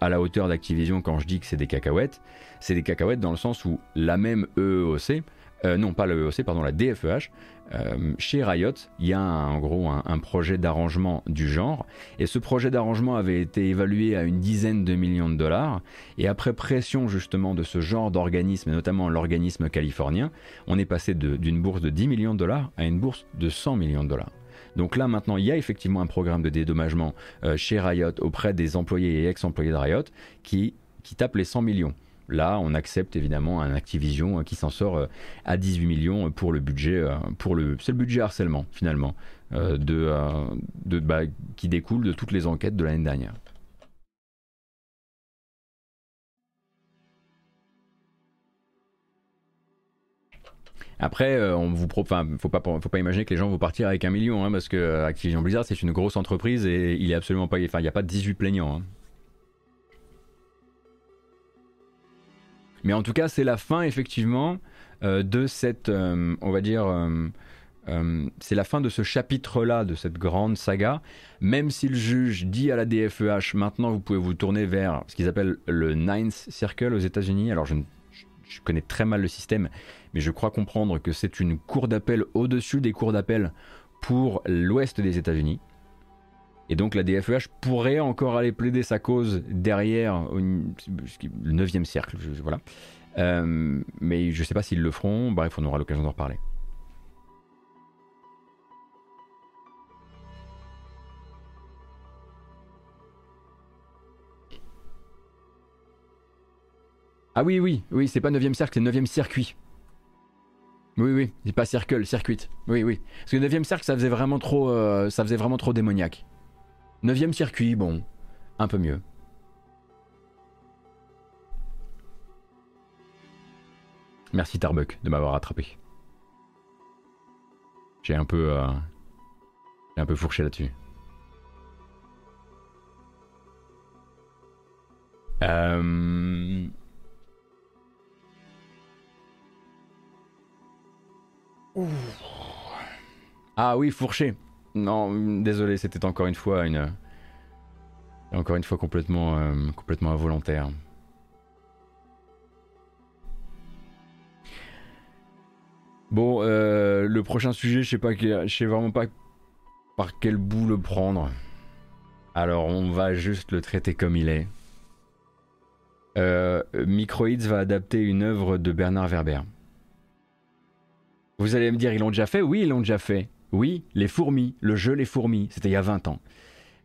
à la hauteur d'Activision, quand je dis que c'est des cacahuètes, c'est des cacahuètes dans le sens où la même EEOC, non pas le EOC, pardon, la DFEH, euh, chez Riot, il y a en gros un, projet d'arrangement du genre, et ce projet d'arrangement avait été évalué à une dizaine de millions de dollars, et après pression justement de ce genre d'organisme, et notamment l'organisme californien, on est passé d'une bourse de 10 millions de dollars à une bourse de 100 millions de dollars. Donc là maintenant, il y a effectivement un programme de dédommagement euh, chez Riot auprès des employés et ex-employés de Riot qui, qui tape les 100 millions. Là, on accepte évidemment un Activision euh, qui s'en sort euh, à 18 millions pour le budget, euh, pour le, c'est le budget harcèlement finalement, bah, qui découle de toutes les enquêtes de l'année dernière. Après, on vous faut pas, imaginer que les gens vont partir avec un million, hein, parce que Activision Blizzard c'est une grosse entreprise et il est absolument pas, il n'y a pas 18 plaignants. Hein. Mais en tout cas, c'est la fin effectivement euh, de cette, euh, on va dire, euh, c'est la fin de ce chapitre-là, de cette grande saga. Même si le juge dit à la DFEH, maintenant vous pouvez vous tourner vers ce qu'ils appellent le Ninth Circle aux États-Unis. Alors je, je, connais très mal le système, mais je crois comprendre que c'est une cour d'appel au-dessus des cours d'appel pour l'ouest des États-Unis. Et donc la DFEH pourrait encore aller plaider sa cause derrière le 9e cercle. voilà. Euh, mais je ne sais pas s'ils le feront. Bref, on aura l'occasion d'en reparler. Ah oui, oui, oui, c'est pas 9 cercle, c'est 9 circuit. Oui, oui, c'est pas circle, circuit. Oui, oui. Parce que 9 cercle, ça faisait vraiment trop, euh, ça faisait vraiment trop démoniaque. Neuvième circuit, bon, un peu mieux. Merci Tarbuck de m'avoir attrapé. J'ai un peu, euh, un peu fourché là-dessus. Euh... Ah oui, fourché. Non, désolé, c'était encore une fois une. Encore une fois complètement, euh, involontaire. Bon, euh, le prochain sujet, je sais pas, je sais vraiment pas par quel bout le prendre. Alors, on va juste le traiter comme il est. Euh, Microids va adapter une œuvre de Bernard Werber. Vous allez me dire, ils l'ont déjà fait? Oui, ils l'ont déjà fait. Oui, les fourmis, le jeu Les fourmis, c'était il y a 20 ans.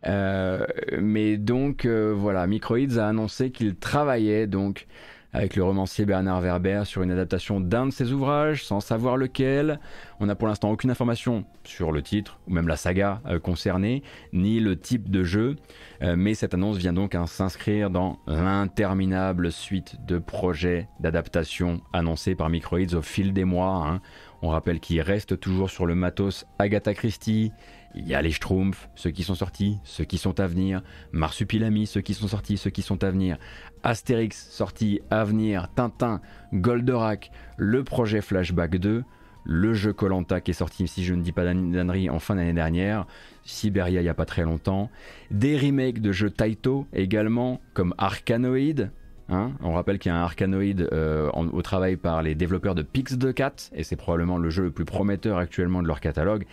Euh, mais donc euh, voilà, Microids a annoncé qu'il travaillait donc avec le romancier Bernard Werber sur une adaptation d'un de ses ouvrages, sans savoir lequel. On n'a pour l'instant aucune information sur le titre ou même la saga euh, concernée, ni le type de jeu. mais cette annonce vient donc à s'inscrire dans l'interminable suite de projets d'adaptation annoncés par Microids au fil des mois. Hein. On rappelle qu'il reste toujours sur le matos Agatha Christie, il y a les Schtroumpfs, ceux qui sont sortis, ceux qui sont à venir, Marsupilami, ceux qui sont sortis, ceux qui sont à venir, Astérix sorti à venir, Tintin, Goldorak, le projet Flashback 2, le jeu Colanta qui est sorti, si je ne dis pas d'annerie, en fin d'année dernière, Siberia il n'y a pas très longtemps, des remakes de jeux Taito également, comme Arkanoid, Hein. on rappelle qu'il y a un Arcanoid euh, au travail par les développeurs de Pix 2 4 et c'est probablement le jeu le plus prometteur actuellement de leur catalogue.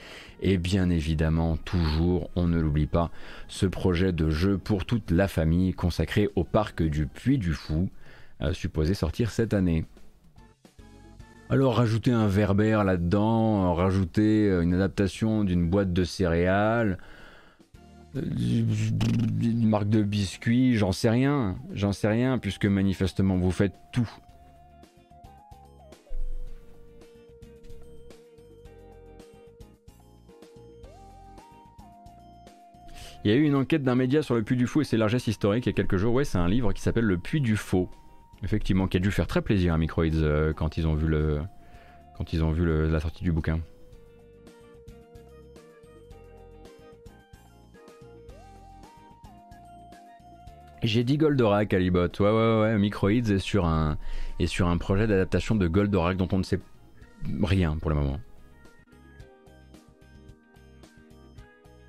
Et bien évidemment, toujours, on ne l'oublie pas, ce projet de jeu pour toute la famille consacré au parc du Puy du Fou, euh, supposé sortir cette année. Alors rajouter un Verber là-dedans, rajouter euh, une adaptation d'une boîte de céréales, une marque de biscuits, j'en sais rien, j'en sais rien, puisque manifestement vous faites tout. Il y a eu une enquête d'un média sur le Puy du Fou et ses largesses historiques il y a quelques jours. Ouais, c'est un livre qui s'appelle Le Puy du Faux. Effectivement, qui a dû faire très plaisir à Microids euh, quand ils ont vu, le, quand ils ont vu la sortie du bouquin. J'ai dit Goldorak, Alibot. Ouais, ouais, ouais. Microids est sur un, projet d'adaptation de Goldorak dont on ne sait rien pour le moment.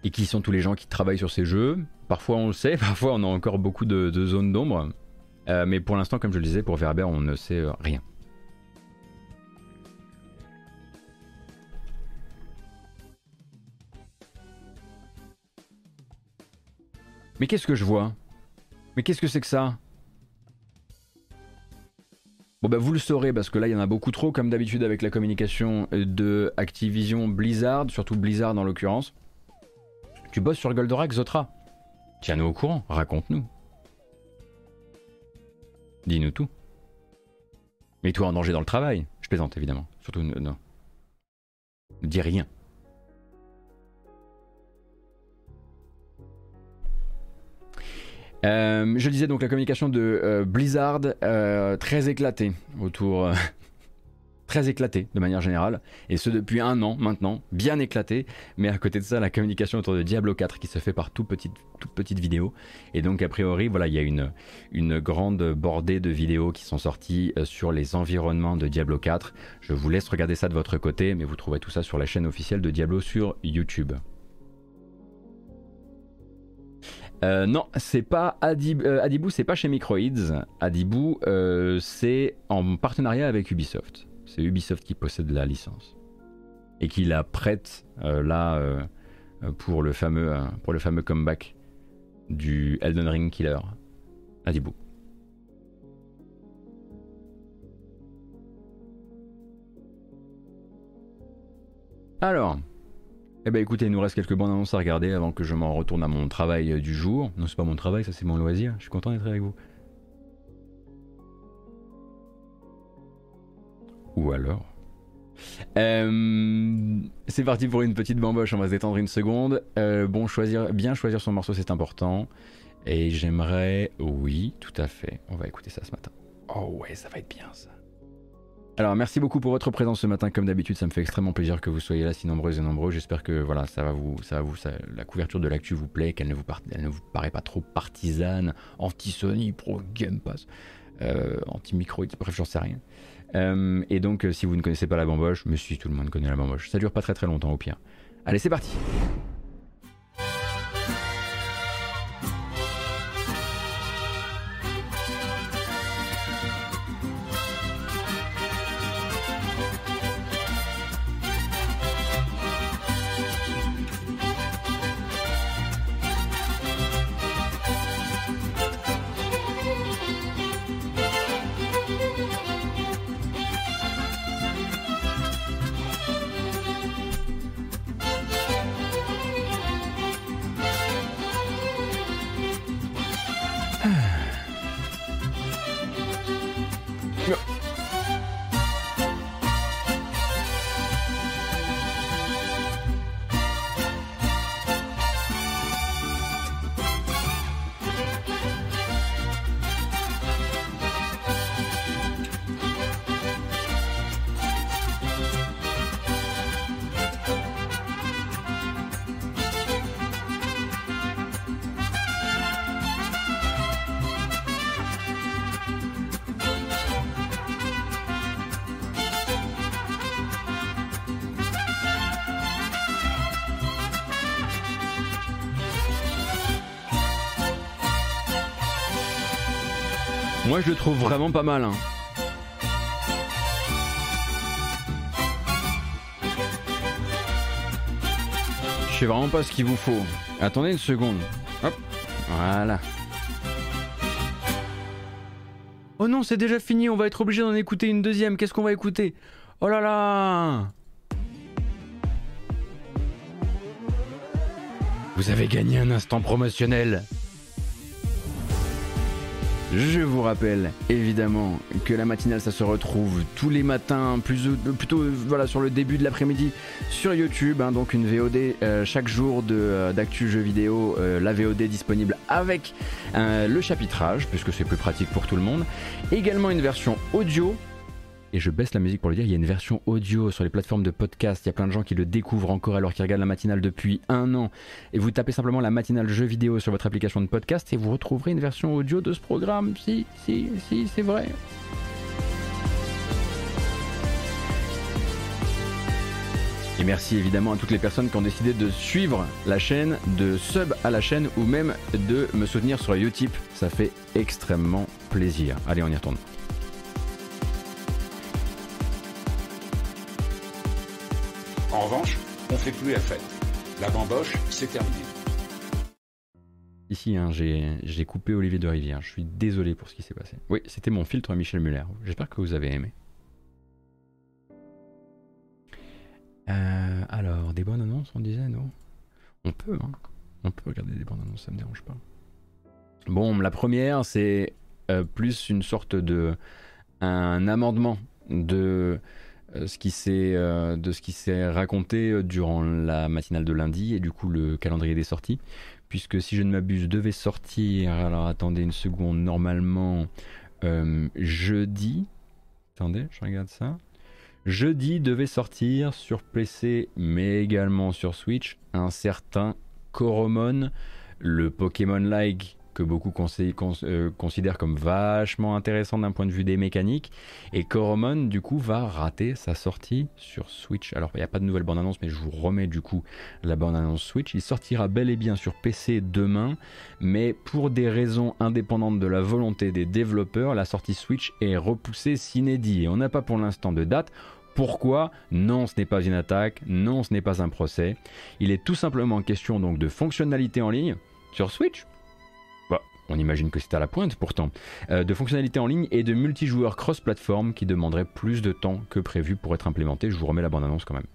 Et qui sont tous les gens qui travaillent sur ces jeux. Parfois on le sait, parfois on a encore beaucoup de, zones d'ombre. Euh, mais pour l'instant, comme je le disais, pour Verber, on ne sait rien. Mais qu'est-ce que je vois? Mais qu'est-ce que c'est que ça? Bon bah vous le saurez parce que là il y en a beaucoup trop comme d'habitude avec la communication de Activision Blizzard, surtout Blizzard en l'occurrence. Tu bosses sur Goldorak Zotra? Tiens-nous au courant, raconte-nous. Dis-nous tout. Mets-toi en danger dans le travail. Je plaisante évidemment. Surtout non. Ne dis rien. Euh, je disais donc la communication de euh, Blizzard euh, très éclatée autour. très éclatée de manière générale, et ce depuis un an maintenant, bien éclaté, mais à côté de ça, la communication autour de Diablo 4 qui se fait par toute petite, toute petite vidéo, et donc a priori, voilà, il y a une, une grande bordée de vidéos qui sont sorties sur les environnements de Diablo 4. Je vous laisse regarder ça de votre côté, mais vous trouverez tout ça sur la chaîne officielle de Diablo sur YouTube. Euh, non, c'est pas euh, Adibou, c'est pas chez Microids. Adibou, euh, c'est en partenariat avec Ubisoft. C'est Ubisoft qui possède la licence et qui la prête là pour le fameux pour le fameux comeback du Elden Ring Killer. Adibou. Alors, eh ben écoutez, il nous reste quelques bandes annonces à regarder avant que je m'en retourne à mon travail euh, du jour. Non, c'est pas mon travail, ça c'est mon loisir. Je suis content d'être avec vous. Ou alors. Euh, c'est parti pour une petite bamboche, on va se détendre une seconde. Euh, bon, choisir, bien choisir son morceau, c'est important. Et j'aimerais. Oui, tout à fait. On va écouter ça ce matin. Oh ouais, ça va être bien ça. Alors merci beaucoup pour votre présence ce matin comme d'habitude, ça me fait extrêmement plaisir que vous soyez là si nombreux et nombreux. J'espère que voilà, ça va vous ça va vous la couverture de l'actu vous plaît, qu'elle ne vous ne vous paraît pas trop partisane, anti Sony, pro Game Pass, euh, anti micro, bref, j'en sais rien. Euh, et donc euh, si vous ne connaissez pas la bamboche, mais si tout le monde connaît la bamboche, ça dure pas très très longtemps au pire. Allez, c'est parti. Moi je le trouve vraiment pas mal. Hein. Je sais vraiment pas ce qu'il vous faut. Attendez une seconde. Hop. Voilà. Oh non, c'est déjà fini, on va être obligé d'en écouter une deuxième. Qu'est-ce qu'on va écouter? Oh là là Vous avez gagné un instant promotionnel. Je vous rappelle évidemment que la matinale ça se retrouve tous les matins, plus, plutôt voilà sur le début de l'après-midi sur YouTube, hein, donc une VOD euh, chaque jour euh, d'actu jeux vidéo, euh, la VOD disponible avec le chapitrage puisque c'est plus pratique pour tout le monde. Également une version audio et je baisse la musique pour le dire, il y a une version audio sur les plateformes de podcast, il y a plein de gens qui le découvrent encore alors qu'ils regardent la matinale depuis un an, et vous tapez simplement la matinale jeu vidéo sur votre application de podcast et vous retrouverez une version audio de ce programme, si, si, si, c'est vrai. Et merci évidemment à toutes les personnes qui ont décidé de suivre la chaîne, de sub à la chaîne ou même de me soutenir sur Utip. Ça fait extrêmement plaisir. Allez, on y retourne. En revanche, on fait plus la fête. La bamboche, c'est terminé. Ici, hein, j'ai coupé Olivier de Rivière. Je suis désolé pour ce qui s'est passé. Oui, c'était mon filtre Michel Muller. J'espère que vous avez aimé. Euh, alors, des bonnes annonces, on disait, non? On peut, hein On peut regarder des bonnes annonces, ça me dérange pas. Bon, la première, c'est euh, plus une sorte de. un amendement de qui euh, de ce qui s'est raconté euh, durant la matinale de lundi et du coup le calendrier des sorties. Puisque si je ne m'abuse, devait sortir, alors attendez une seconde, normalement jeudi. Attendez, je regarde ça. Jeudi devait sortir sur PC mais également sur Switch un certain Coromon, le Pokémon-like que beaucoup euh, considèrent comme vachement intéressant d'un point de vue des mécaniques. Et Coromon, du coup, va rater sa sortie sur Switch. Alors, il n'y a pas de nouvelle bande-annonce, mais je vous remets du coup la bande-annonce Switch. Il sortira bel et bien sur PC demain, mais pour des raisons indépendantes de la volonté des développeurs, la sortie Switch est repoussée s'inédit. Et on n'a pas pour l'instant de date. Pourquoi? Non, ce n'est pas une attaque, non, ce n'est pas un procès. Il est tout simplement question donc de fonctionnalité en ligne sur Switch, on imagine que c'est à la pointe pourtant, euh, de fonctionnalités en ligne et de multijoueurs cross-platform qui demanderaient plus de temps que prévu pour être implémentés. Je vous remets la bande-annonce quand même.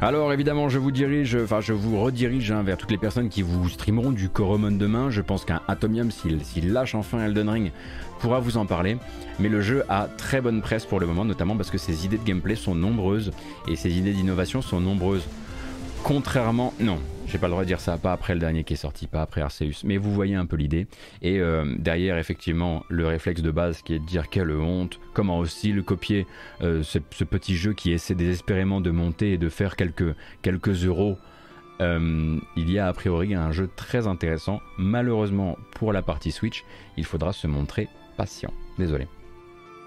Alors évidemment, je vous dirige, enfin je vous redirige hein, vers toutes les personnes qui vous streameront du Coromon demain. Je pense qu'un Atomium, s'il lâche enfin Elden Ring, pourra vous en parler. Mais le jeu a très bonne presse pour le moment, notamment parce que ses idées de gameplay sont nombreuses et ses idées d'innovation sont nombreuses. Contrairement, non, j'ai pas le droit de dire ça, pas après le dernier qui est sorti, pas après Arceus, mais vous voyez un peu l'idée. Et euh, derrière, effectivement, le réflexe de base qui est de dire quelle honte, comment aussi le copier euh, ce, petit jeu qui essaie désespérément de monter et de faire quelques, euros. Euh, il y a a priori un jeu très intéressant. Malheureusement, pour la partie Switch, il faudra se montrer patient. Désolé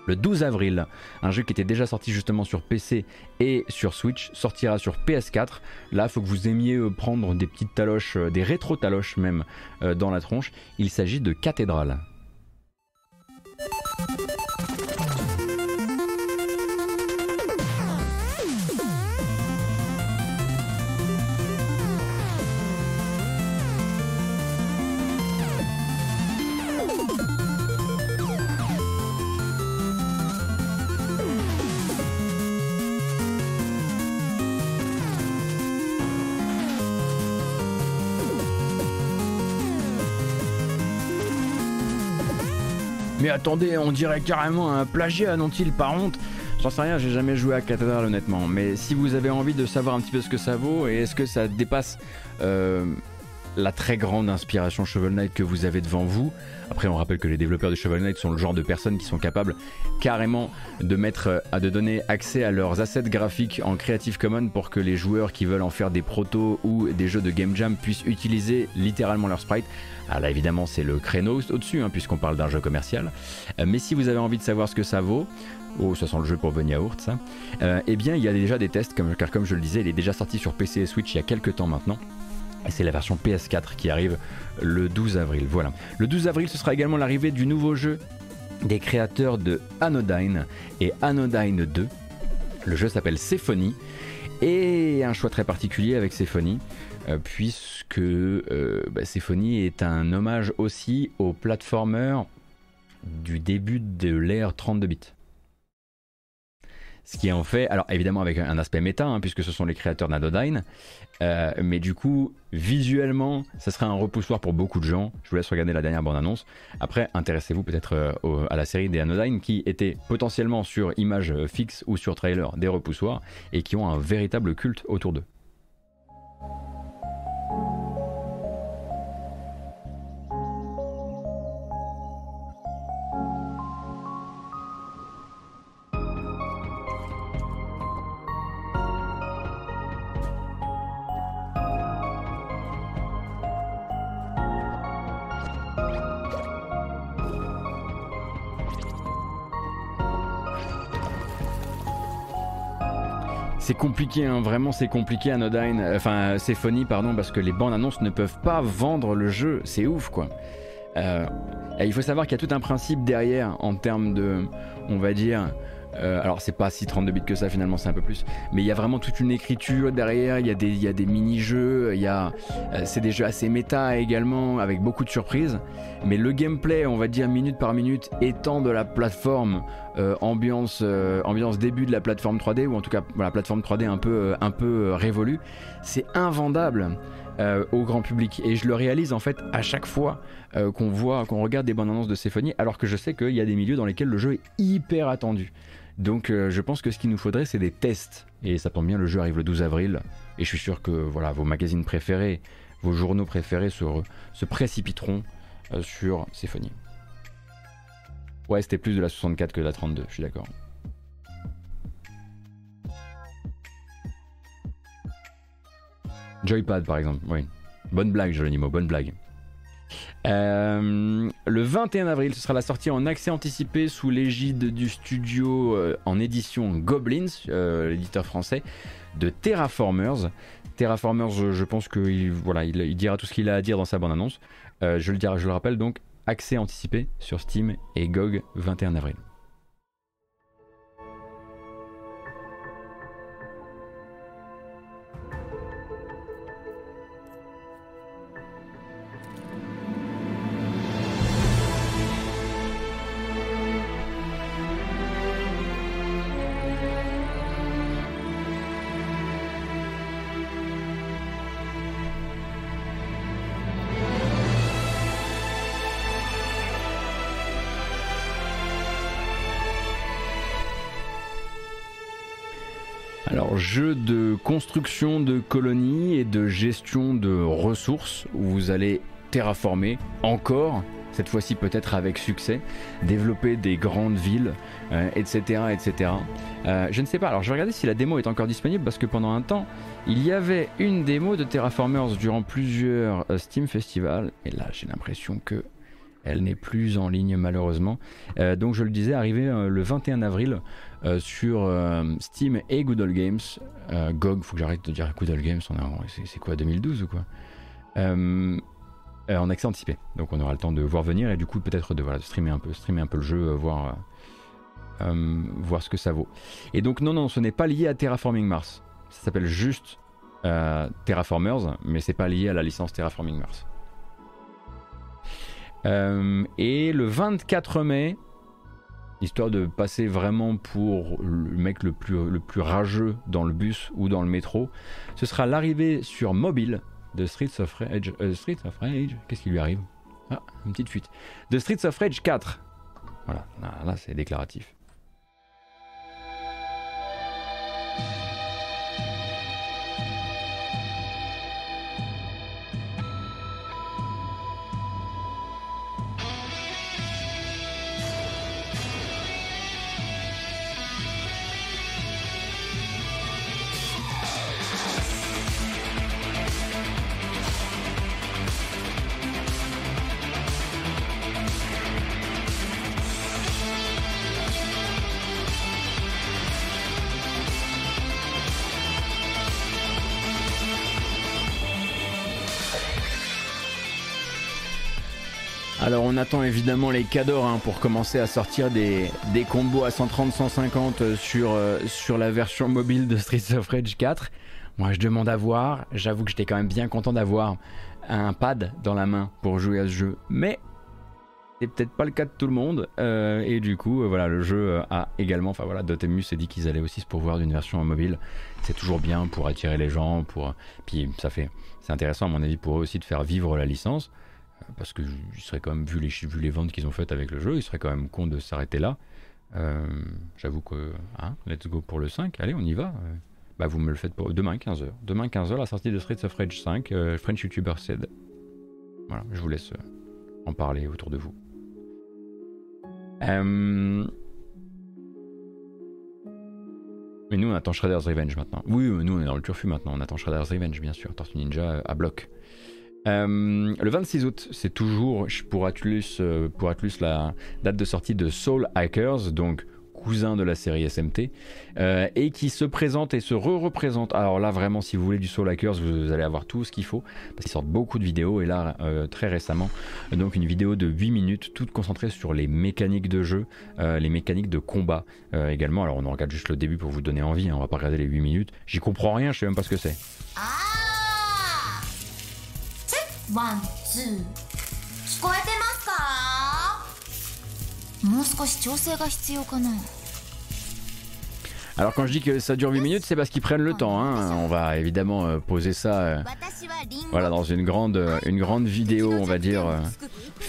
le 12 avril. Un jeu qui était déjà sorti justement sur PC et sur Switch sortira sur PS4. Là, il faut que vous aimiez euh, prendre des petites taloches, euh, des rétro-taloches même euh, dans la tronche. Il s'agit de Cathédrale. Attendez, on dirait carrément un plagiat, non-il, par honte. J'en sais rien, j'ai jamais joué à Cathédrale honnêtement, mais si vous avez envie de savoir un petit peu ce que ça vaut et est-ce que ça dépasse euh, la très grande inspiration Shovel Knight que vous avez devant vous. Après, on rappelle que les développeurs de Shovel Knight sont le genre de personnes qui sont capables carrément de mettre, à de donner accès à leurs assets graphiques en Creative Commons pour que les joueurs qui veulent en faire des protos ou des jeux de game jam puissent utiliser littéralement leur sprite. Alors ah, là, évidemment, c'est le créneau au-dessus, hein, puisqu'on parle d'un jeu commercial. Euh, mais si vous avez envie de savoir ce que ça vaut, Oh, ça sent le jeu pour Bunny Yaourt, ça. Euh, eh bien, il y a déjà des tests, car comme je le disais, il est déjà sorti sur PC et Switch il y a quelques temps maintenant. C'est la version PS4 qui arrive le 12 avril. Voilà. Le 12 avril, ce sera également l'arrivée du nouveau jeu des créateurs de Anodyne et Anodyne 2. Le jeu s'appelle Symphony et un choix très particulier avec Symphony euh, puisque euh, bah, Symphony est un hommage aussi aux platformers du début de l'ère 32 bits. Ce qui en fait, alors évidemment avec un aspect méta, hein, puisque ce sont les créateurs d'Anodyne, euh, mais du coup, visuellement, ça serait un repoussoir pour beaucoup de gens. Je vous laisse regarder la dernière bande-annonce. Après, intéressez-vous peut-être euh, à la série des Anodyne qui étaient potentiellement sur image fixe ou sur trailer des repoussoirs et qui ont un véritable culte autour d'eux. C'est compliqué, hein, vraiment c'est compliqué Anodyne, enfin Symphony pardon, parce que les bandes annonces ne peuvent pas vendre le jeu, c'est ouf quoi. Euh, il faut savoir qu'il y a tout un principe derrière en termes de, on va dire, euh, alors c'est pas si 32 bits que ça finalement, c'est un peu plus. Mais il y a vraiment toute une écriture derrière, il y a des, des mini-jeux, il y a, euh, c'est des jeux assez méta également, avec beaucoup de surprises. Mais le gameplay, on va dire minute par minute, étant de la plateforme euh, ambiance, ambiance début de la plateforme 3D, ou en tout cas la plateforme 3D un peu, un peu révolue, c'est invendable. au grand public et je le réalise en fait à chaque fois qu'on voit qu'on regarde des bandes annonces de Symphony alors que je sais qu'il y a des milieux dans lesquels le jeu est hyper attendu donc euh, je pense que ce qu'il nous faudrait, c'est des tests. Et ça tombe bien, le jeu arrive le 12 avril. Et je suis sûr que voilà, vos magazines préférés, vos journaux préférés se, précipiteront euh, sur Symfony. Ouais, c'était plus de la 64 que de la 32, je suis d'accord. Joypad par exemple, oui. Bonne blague, Jolonimo, bonne blague. Euh, le 21 avril, ce sera la sortie en accès anticipé sous l'égide du studio euh, en édition Goblins, euh, l'éditeur français, de Terraformers. Terraformers, je, pense qu'il dira tout ce qu'il a à dire dans sa bande-annonce. je, le dirai, je le rappelle donc, accès anticipé sur Steam et GOG 21 avril. Jeu de construction de colonies et de gestion de ressources où vous allez terraformer encore, cette fois-ci peut-être avec succès, développer des grandes villes, etc. Euh, etc. Euh, je ne sais pas, alors je vais regarder si la démo est encore disponible parce que pendant un temps, il y avait une démo de Terraformers durant plusieurs euh, Steam Festivals et là j'ai l'impression que elle n'est plus en ligne malheureusement. donc je le disais, arrivé le 21 avril, euh, sur euh, Steam et Good Games. Euh, GOG, faut que j'arrête de dire Good Games, c'est quoi 2012 ou quoi? En accès anticipé. Donc on aura le temps de voir venir et du coup peut-être de, voilà, streamer un peu, streamer un peu le jeu, voir, voir ce que ça vaut. Et donc non non, ce n'est pas lié à Terraforming Mars. Ça s'appelle juste Terraformers, mais c'est pas lié à la licence Terraforming Mars. Et le 24 mai, histoire de passer vraiment pour le mec le plus, le plus rageux dans le bus ou dans le métro. Ce sera l'arrivée sur mobile de Streets of Rage. Euh, of Rage Qu'est-ce qui lui arrive? Ah, une petite fuite. De Streets of Rage 4. Voilà, là, c'est déclaratif. Évidemment les cadors hein, pour commencer à sortir des, combos à 130-150 sur, euh, sur la version mobile de Streets of Rage 4. Moi je demande à voir, j'avoue que j'étais quand même bien content d'avoir un pad dans la main pour jouer à ce jeu. Mais c'est peut-être pas le cas de tout le monde. euh, et du coup, euh, voilà, le jeu euh, a également, enfin voilà, Dotemu s'est dit qu'ils allaient aussi se pourvoir d'une version mobile. C'est toujours bien pour attirer les gens, pour puis ça fait, c'est intéressant à mon avis pour eux aussi de faire vivre la licence parce que quand même vu les vu les ventes qu'ils ont faites avec le jeu, il serait quand même con de s'arrêter là. Euh, J'avoue que hein, let's go pour le 5, allez on y va. Euh, Bah vous me le faites pour demain 15h. Demain 15h la sortie de Streets of Rage 5, euh, French YouTuber said. Voilà, je vous laisse euh, en parler autour de vous. Mais nous on attend Shredder's Revenge maintenant. Oui, nous on est dans le turfu maintenant, on attend Shredder's Revenge bien sûr, Tortue Ninja à bloc. Euh, le 26 août, c'est toujours pour Atlus, euh, pour Atlus la date de sortie de Soul Hackers, donc cousin de la série SMT, euh, et qui se présente et se re-représente. Alors là, vraiment, si vous voulez du Soul Hackers, vous, allez avoir tout ce qu'il faut, parce qu'ils sortent beaucoup de vidéos, et là, très récemment, donc une vidéo de 8 minutes, toute concentrée sur les mécaniques de jeu, les mécaniques de combat également. Alors on en regarde juste le début pour vous donner envie, hein, on va pas regarder les 8 minutes. J'y comprends rien, je sais même pas ce que c'est. Ah ワンツー聞こえてますかもう少し調整が必要かな Alors quand je dis que ça dure 8 minutes, c'est parce qu'ils prennent le temps. hein. On va évidemment euh, poser ça euh, 私はリンゴ voilà, dans une grande, euh, une grande vidéo, on va dire,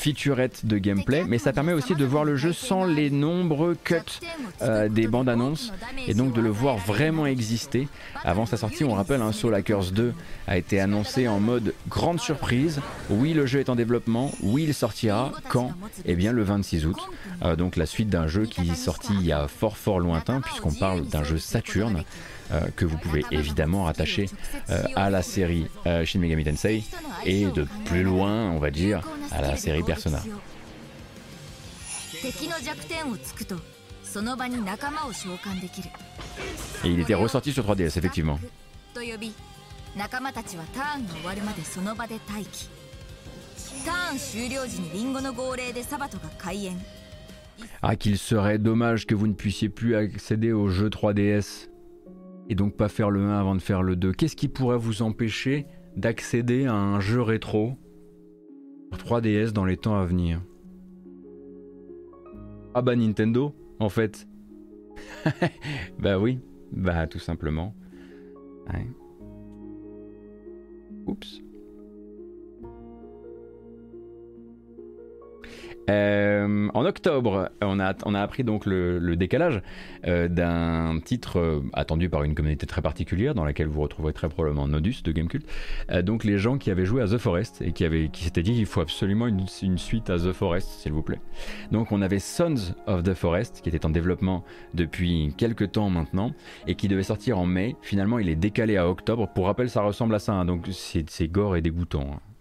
euh, featurette de gameplay. Mais ça permet aussi de voir le jeu sans les nombreux cuts euh, des bandes annonces et donc de le voir vraiment exister. Avant sa sortie, on rappelle, hein, Soul Hackers 2 a été annoncé en mode grande surprise. Oui, le jeu est en développement. Oui, il sortira. Quand? Eh bien, le 26 août. Euh, donc la suite d'un jeu qui est sorti il y a fort fort lointain, puisqu'on parle d'un jeu Saturn. euh, que vous pouvez évidemment rattacher euh, à la série euh, Shin Megami Tensei et de plus loin, on va dire, à la série Persona. 敵の弱点をつくとその場に仲間を召喚できる Et il était ressorti sur 3DS, effectivement. と呼び仲間たちはターンが終わるまでその場で待機ターン終了時にリンゴの号令でサバトが開演 Ah, qu'il serait dommage que vous ne puissiez plus accéder au jeu 3DS et donc pas faire le 1 avant de faire le 2. Qu'est-ce qui pourrait vous empêcher d'accéder à un jeu rétro sur 3DS dans les temps à venir? Ah bah Nintendo, en fait. bah oui, bah tout simplement. Ouais. Oups. Euh, en octobre, on a, appris donc le, décalage euh, d'un titre euh, attendu par une communauté très particulière dans laquelle vous retrouverez très probablement Nodus de Gamecult. Donc les gens qui avaient joué à The Forest et qui, avaient, s'étaient dit qu'il faut absolument une, suite à The Forest, s'il vous plaît. Donc on avait Sons of the Forest qui était en développement depuis quelques temps maintenant et qui devait sortir en mai. Finalement, il est décalé à octobre. Pour rappel, ça ressemble à ça, hein, donc c'est c'est gore et dégoûtant. hein.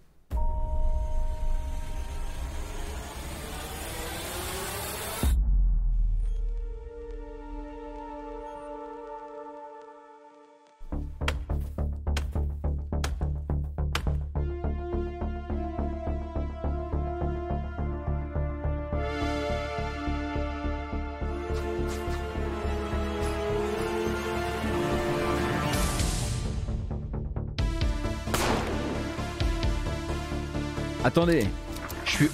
Attendez, je suis.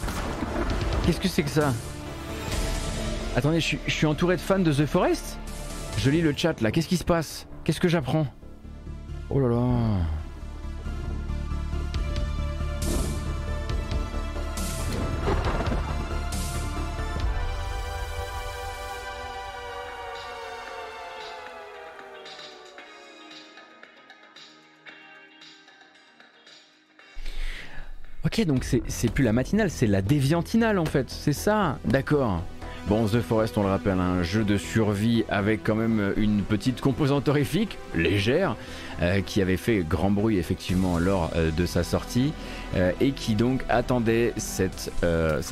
Qu'est-ce que c'est que ça Attendez, je suis, entouré de fans de The Forest? Je lis le chat là, qu'est-ce qui se passe? Qu'est-ce que j'apprends? Oh là là Donc c'est plus la matinale, c'est la déviantinale en fait, c'est ça D'accord. Bon, The Forest, on le rappelle, un jeu de survie avec quand même une petite composante horrifique, légère, euh, qui avait fait grand bruit effectivement lors euh, de sa sortie, euh, et qui donc attendait cette,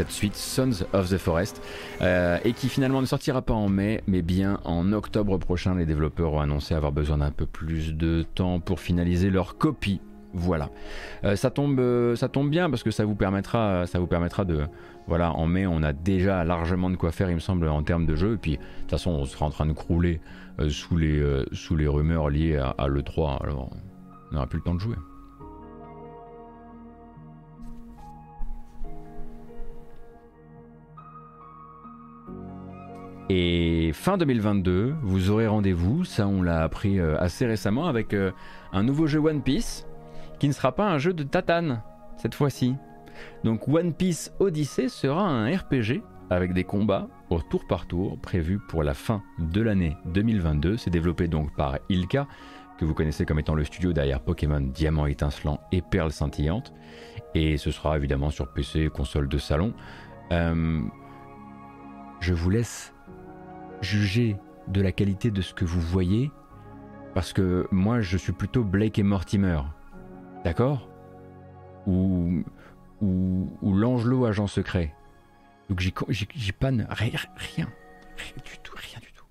suite Sons of the Forest, et qui finalement ne sortira pas en mai, mais bien en octobre prochain. Les développeurs ont annoncé avoir besoin d'un peu plus de temps pour finaliser leur copie. Voilà. Euh, ça, tombe, euh, ça tombe bien parce que ça vous permettra, ça vous permettra de, Voilà, en mai, on a déjà largement de quoi faire, il me semble, en termes de jeu. Et puis, de toute façon, on sera en train de crouler euh, sous, les, rumeurs liées à, à l'E3. Alors, on n'aura plus le temps de jouer. Et fin 2022, vous aurez rendez-vous, ça on l'a appris assez récemment, avec un nouveau jeu One Piece, qui ne sera pas un jeu de tatane, cette fois-ci. Donc One Piece Odyssey sera un RPG avec des combats au tour par tour prévus pour la fin de l'année 2022. C'est développé donc par Ilka, que vous connaissez comme étant le studio derrière Pokémon Diamant étincelant et Perle scintillante. Et ce sera évidemment sur PC, console de salon. Euh, je vous laisse juger de la qualité de ce que vous voyez, parce que moi je suis plutôt Blake et Mortimer, d'accord? Ou, ou, ou l'Angelot agent secret. Donc j'y pas rien, rien, rien du tout, rien du tout.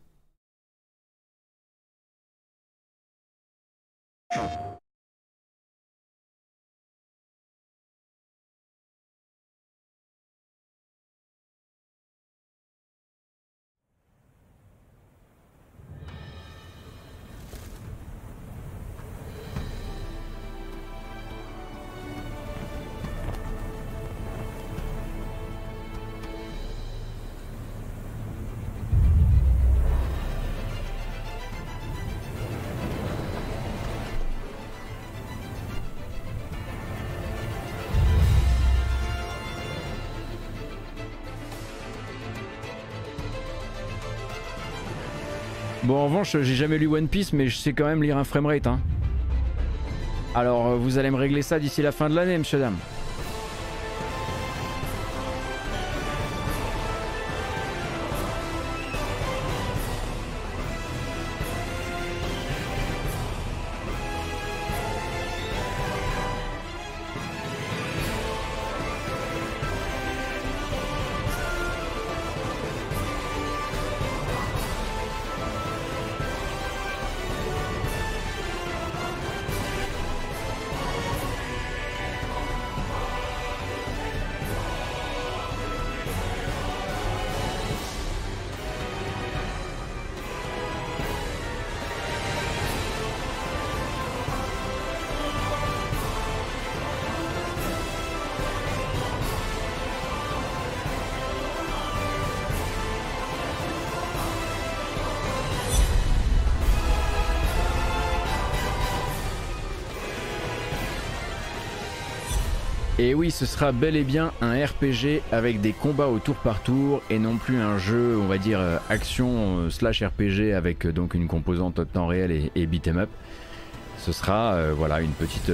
En revanche, j'ai jamais lu One Piece, mais je sais quand même lire un framerate. Hein. Alors, euh, vous allez me régler ça d'ici la fin de l'année, monsieur, dame. Et oui, ce sera bel et bien un RPG avec des combats au tour par tour et non plus un jeu, on va dire, euh, action euh, slash RPG avec euh, donc une composante temps réel et, et beat'em up. Ce sera voilà une petite,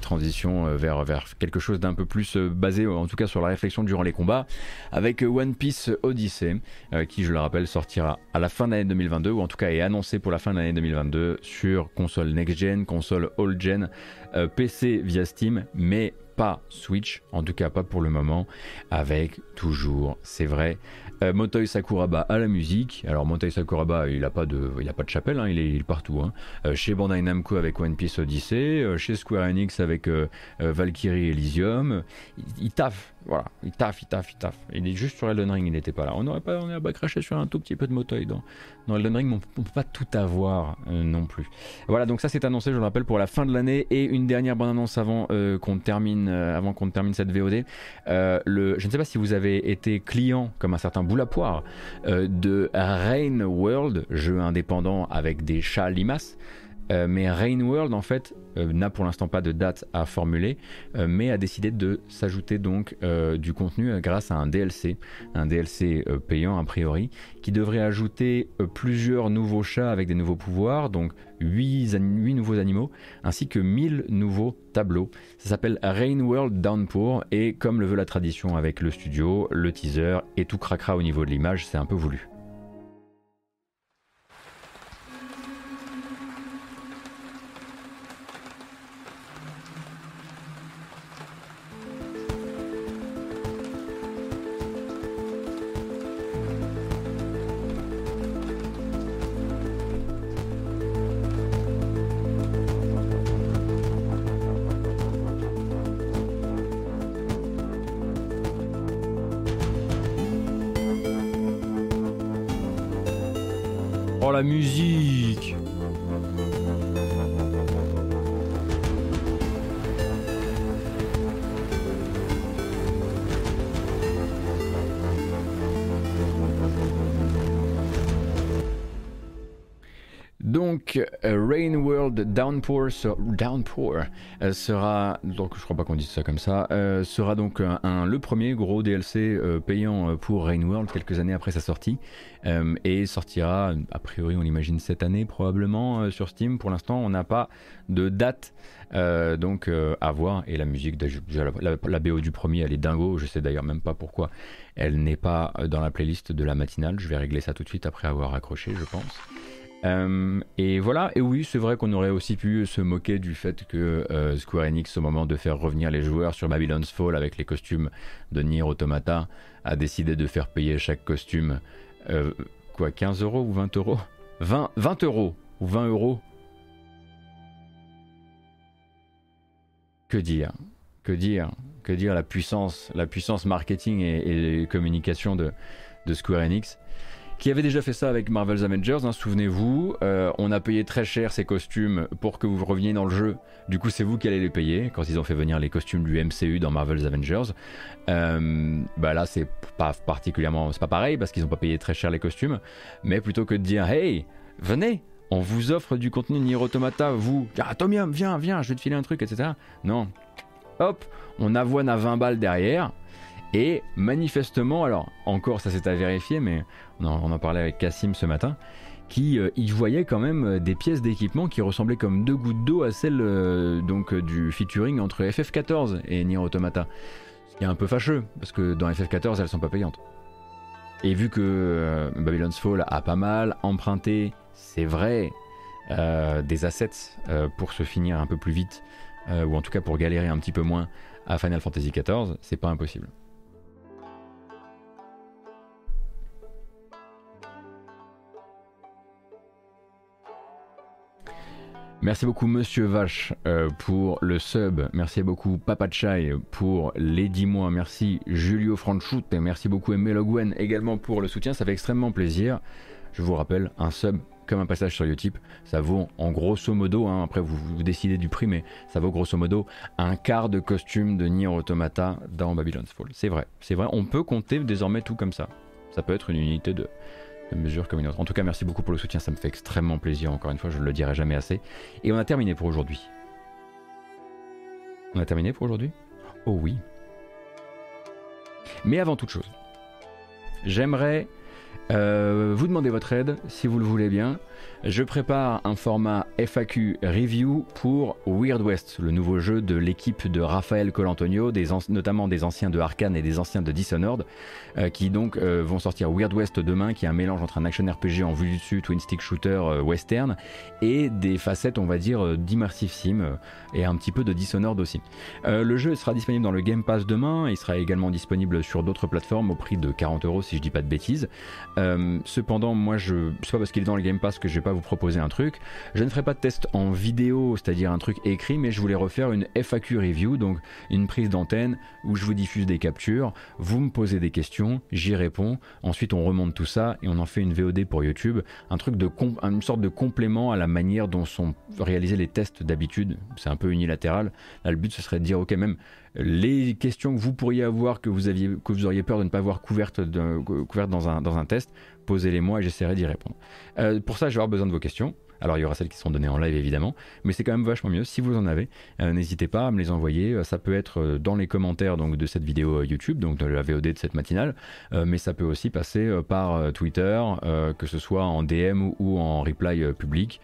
transition vers, quelque chose d'un peu plus basé en tout cas sur la réflexion durant les combats avec One Piece Odyssey qui je le rappelle sortira à la fin de l'année 2022 ou en tout cas est annoncé pour la fin de l'année 2022 sur console next-gen, console old-gen, PC via Steam mais pas Switch, en tout cas pas pour le moment, avec toujours, c'est vrai, euh, Sakuraba à la musique. Alors Motoi Sakuraba, il a pas de, pas de chapelle, hein, il, est, partout. Hein. Euh, chez Bandai Namco avec One Piece Odyssey, euh, chez Square Enix avec Valkyrie Elysium. Il, il voilà, il taffe, il taffe, il taffe. Il est juste sur Elden Ring, il n'était pas là. On n'aurait pas, on pas craché sur un tout petit peu de Motoi dans, dans Elden Ring, mais on peut pas tout avoir non plus. Voilà, donc ça c'est annoncé, je le rappelle, pour la fin de l'année et une dernière bonne annonce avant qu'on termine, avant termine cette VOD. je ne sais pas si vous avez été client comme un certain bout à poire euh, de Rain World, jeu indépendant avec des chats limaces. Euh, mais Rain World en fait euh, n'a pour l'instant pas de date à formuler, mais a décidé de s'ajouter donc du contenu grâce à un DLC, un DLC payant a priori, qui devrait ajouter plusieurs nouveaux chats avec des nouveaux pouvoirs, donc 8, nouveaux animaux, ainsi que 1000 nouveaux tableaux. Ça s'appelle Rain World Downpour, et comme le veut la tradition avec le studio, le teaser et tout craquera au niveau de l'image, c'est un peu voulu. Musique Downpour, euh, sera, donc je crois pas qu'on dise ça comme ça, euh, sera donc un, le premier gros DLC payant pour Rain World quelques années après sa sortie et sortira a priori on l'imagine cette année probablement sur Steam. Pour l'instant on n'a pas de date donc à voir et la musique la, la, BO du premier elle est dingo. Je sais d'ailleurs même pas pourquoi elle n'est pas dans la playlist de la matinale. Je vais régler ça tout de suite après avoir accroché je pense. Euh, et voilà, et oui, c'est vrai qu'on aurait aussi pu se moquer du fait que euh, Square Enix, au moment de faire revenir les joueurs sur Babylon's Fall avec les costumes de Nier Automata, a décidé de faire payer chaque costume, euh, quoi, 15 euros ou 20 euros? 20, 20 euros ou 20 euros? Que dire? Que dire? Que dire? La puissance, la puissance marketing et, communication de, de Square Enix qui avait déjà fait ça avec Marvel's Avengers, hein, souvenez-vous. Euh, on a payé très cher ces costumes pour que vous reveniez dans le jeu. Du coup, c'est vous qui allez les payer quand ils ont fait venir les costumes du MCU dans Marvel's Avengers. Euh, bah là, c'est pas particulièrement, c'est pas pareil parce qu'ils n'ont pas payé très cher les costumes. Mais plutôt que de dire, hey, venez, on vous offre du contenu Nier Automata, vous, ah, Tomium, viens, viens, je vais te filer un truc, etc. Non. Hop, on avoine à 20 balles derrière. Et manifestement, alors encore ça c'est à vérifier, mais on en, parlait avec Cassim ce matin, qui euh, voyait quand même euh, des pièces d'équipement qui ressemblaient comme deux gouttes d'eau à celles euh, donc du featuring entre FF14 et Nier Automata. Ce qui est un peu fâcheux, parce que dans FF14 elles sont pas payantes. Et vu que Babylon's Fall a pas mal emprunté, c'est vrai, des assets pour se finir un peu plus vite, ou en tout cas pour galérer un petit peu moins à Final Fantasy XIV, c'est pas impossible. Merci beaucoup Monsieur Vache euh, pour le sub. Merci beaucoup Papa Chai pour les 10 mois. Merci Julio Franchut et merci beaucoup Emelogwen également pour le soutien. Ça fait extrêmement plaisir. Je vous rappelle, un sub comme un passage sur Utip, ça vaut en grosso modo, hein, après vous, vous, décidez du prix, mais ça vaut grosso modo un quart de costume de Nier Automata dans Babylon's Fall. C'est vrai, c'est vrai, on peut compter désormais tout comme ça. Ça peut être une unité de, mesure comme une autre. En tout cas, merci beaucoup pour le soutien, ça me fait extrêmement plaisir, encore une fois, je ne le dirai jamais assez. Et on a terminé pour aujourd'hui. On a terminé pour aujourd'hui? Oh oui. Mais avant toute chose, j'aimerais euh, vous demander votre aide, si vous le voulez bien. Je prépare un format FAQ review pour Weird West, le nouveau jeu de l'équipe de Raphaël Colantonio, notamment des anciens de Arkane et des anciens de Dishonored, euh, qui donc euh, vont sortir Weird West demain, qui est un mélange entre un action RPG en vue du dessus, twin stick shooter western, et des facettes, on va dire, d'immersive sim et un petit peu de Dishonored aussi. le jeu sera disponible dans le Game Pass demain, il sera également disponible sur d'autres plateformes au prix de 40 euros si je dis pas de bêtises. Euh, cependant, moi, je parce qu'il est dans le Game Pass que je vais pas vous proposer un truc. Je ne ferai pas de test en vidéo, c'est-à-dire un truc écrit, mais je voulais refaire une FAQ review, donc une prise d'antenne où je vous diffuse des captures. Vous me posez des questions, j'y réponds. Ensuite, on remonte tout ça et on en fait une VOD pour YouTube, un truc de une sorte de complément à la manière dont sont réalisés les tests d'habitude. C'est un peu unilatéral. Là, le but ce serait de dire ok, même les questions que vous pourriez avoir, que vous, auriez peur de ne pas voir couvertes, dans, un, dans un test, posez-les moi et j'essaierai d'y répondre. Euh, pour ça, je vais avoir besoin de vos questions. Alors il y aura celles qui seront données en live évidemment, mais c'est quand même vachement mieux. Si vous en avez, euh, n'hésitez pas à me les envoyer. Euh, ça peut être euh, dans les commentaires de cette vidéo YouTube, donc de la VOD de cette matinale, mais ça peut aussi passer par Twitter, que ce soit en DM ou, en reply public,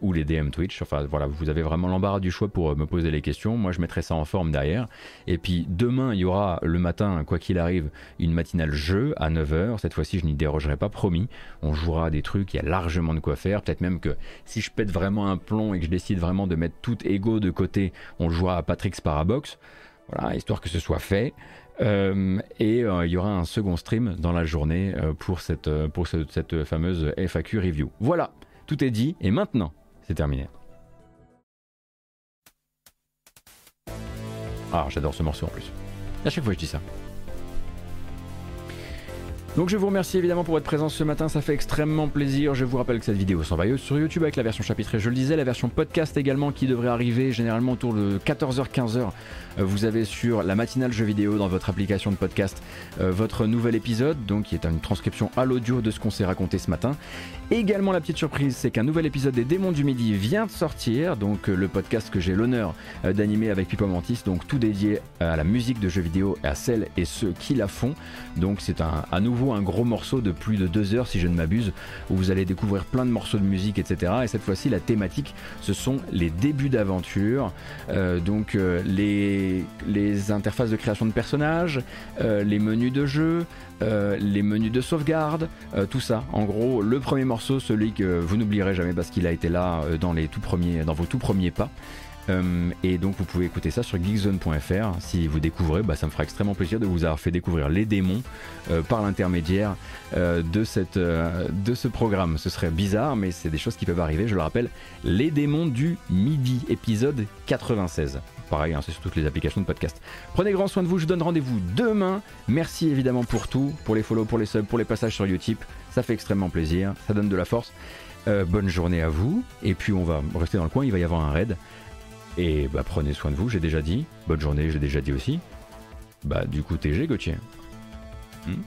ou les DM Twitch. Enfin voilà, vous avez vraiment l'embarras du choix pour me poser les questions. Moi je mettrai ça en forme derrière. Et puis demain, il y aura le matin, quoi qu'il arrive, une matinale jeu à 9h. Cette fois-ci, je n'y dérogerai pas, promis. On jouera des trucs, il y a largement de quoi faire. Peut-être même que si je pète vraiment un plomb et que je décide vraiment de mettre tout ego de côté, on jouera à Patrick's Parabox. Voilà, histoire que ce soit fait. Euh, et euh, il y aura un second stream dans la journée euh, pour, cette, pour cette fameuse FAQ review. Voilà, tout est dit et maintenant, c'est terminé. Ah, j'adore ce morceau en plus. À chaque fois, je dis ça. Donc je vous remercie évidemment pour votre présence ce matin, ça fait extrêmement plaisir. Je vous rappelle que cette vidéo s'en va sur YouTube avec la version chapitrée, je le disais, la version podcast également qui devrait arriver généralement autour de 14h-15h. Euh, vous avez sur la matinale jeu vidéo dans votre application de podcast euh, votre nouvel épisode, donc qui est une transcription à l'audio de ce qu'on s'est raconté ce matin. Également la petite surprise, c'est qu'un nouvel épisode des Démons du Midi vient de sortir, donc euh, le podcast que j'ai l'honneur d'animer avec Pipo Mantis, donc tout dédié à la musique de jeux vidéo et à celles et ceux qui la font. Donc c'est un, à nouveau un gros morceau de plus de deux heures si je ne m'abuse, où vous allez découvrir plein de morceaux de musique, etc. Et cette fois-ci, la thématique, ce sont les débuts d'aventure, euh, donc euh, les, interfaces de création de personnages, euh, les menus de jeu, les menus de sauvegarde, tout ça. En gros, le premier morceau, celui que vous n'oublierez jamais parce qu'il a été là dans, les tout premiers, dans vos tout premiers pas. Euh, et donc vous pouvez écouter ça sur geekzone.fr. Si vous découvrez, bah, ça me fera extrêmement plaisir de vous avoir fait découvrir les démons euh, par l'intermédiaire euh, de, de ce programme. Ce serait bizarre, mais c'est des choses qui peuvent arriver. Je le rappelle, les démons du midi, épisode 96. Pareil, hein, c'est sur toutes les applications de podcast. Prenez grand soin de vous, je donne rendez-vous demain. Merci évidemment pour tout, pour les follow, pour les subs, pour les passages sur Utip. Ça fait extrêmement plaisir, ça donne de la force. bonne journée à vous, et puis on va rester dans le coin, il va y avoir un raid. Et bah, prenez soin de vous, j'ai déjà dit. Bonne journée, j'ai déjà dit aussi. Bah, du coup, TG, Gauthier. Hmm?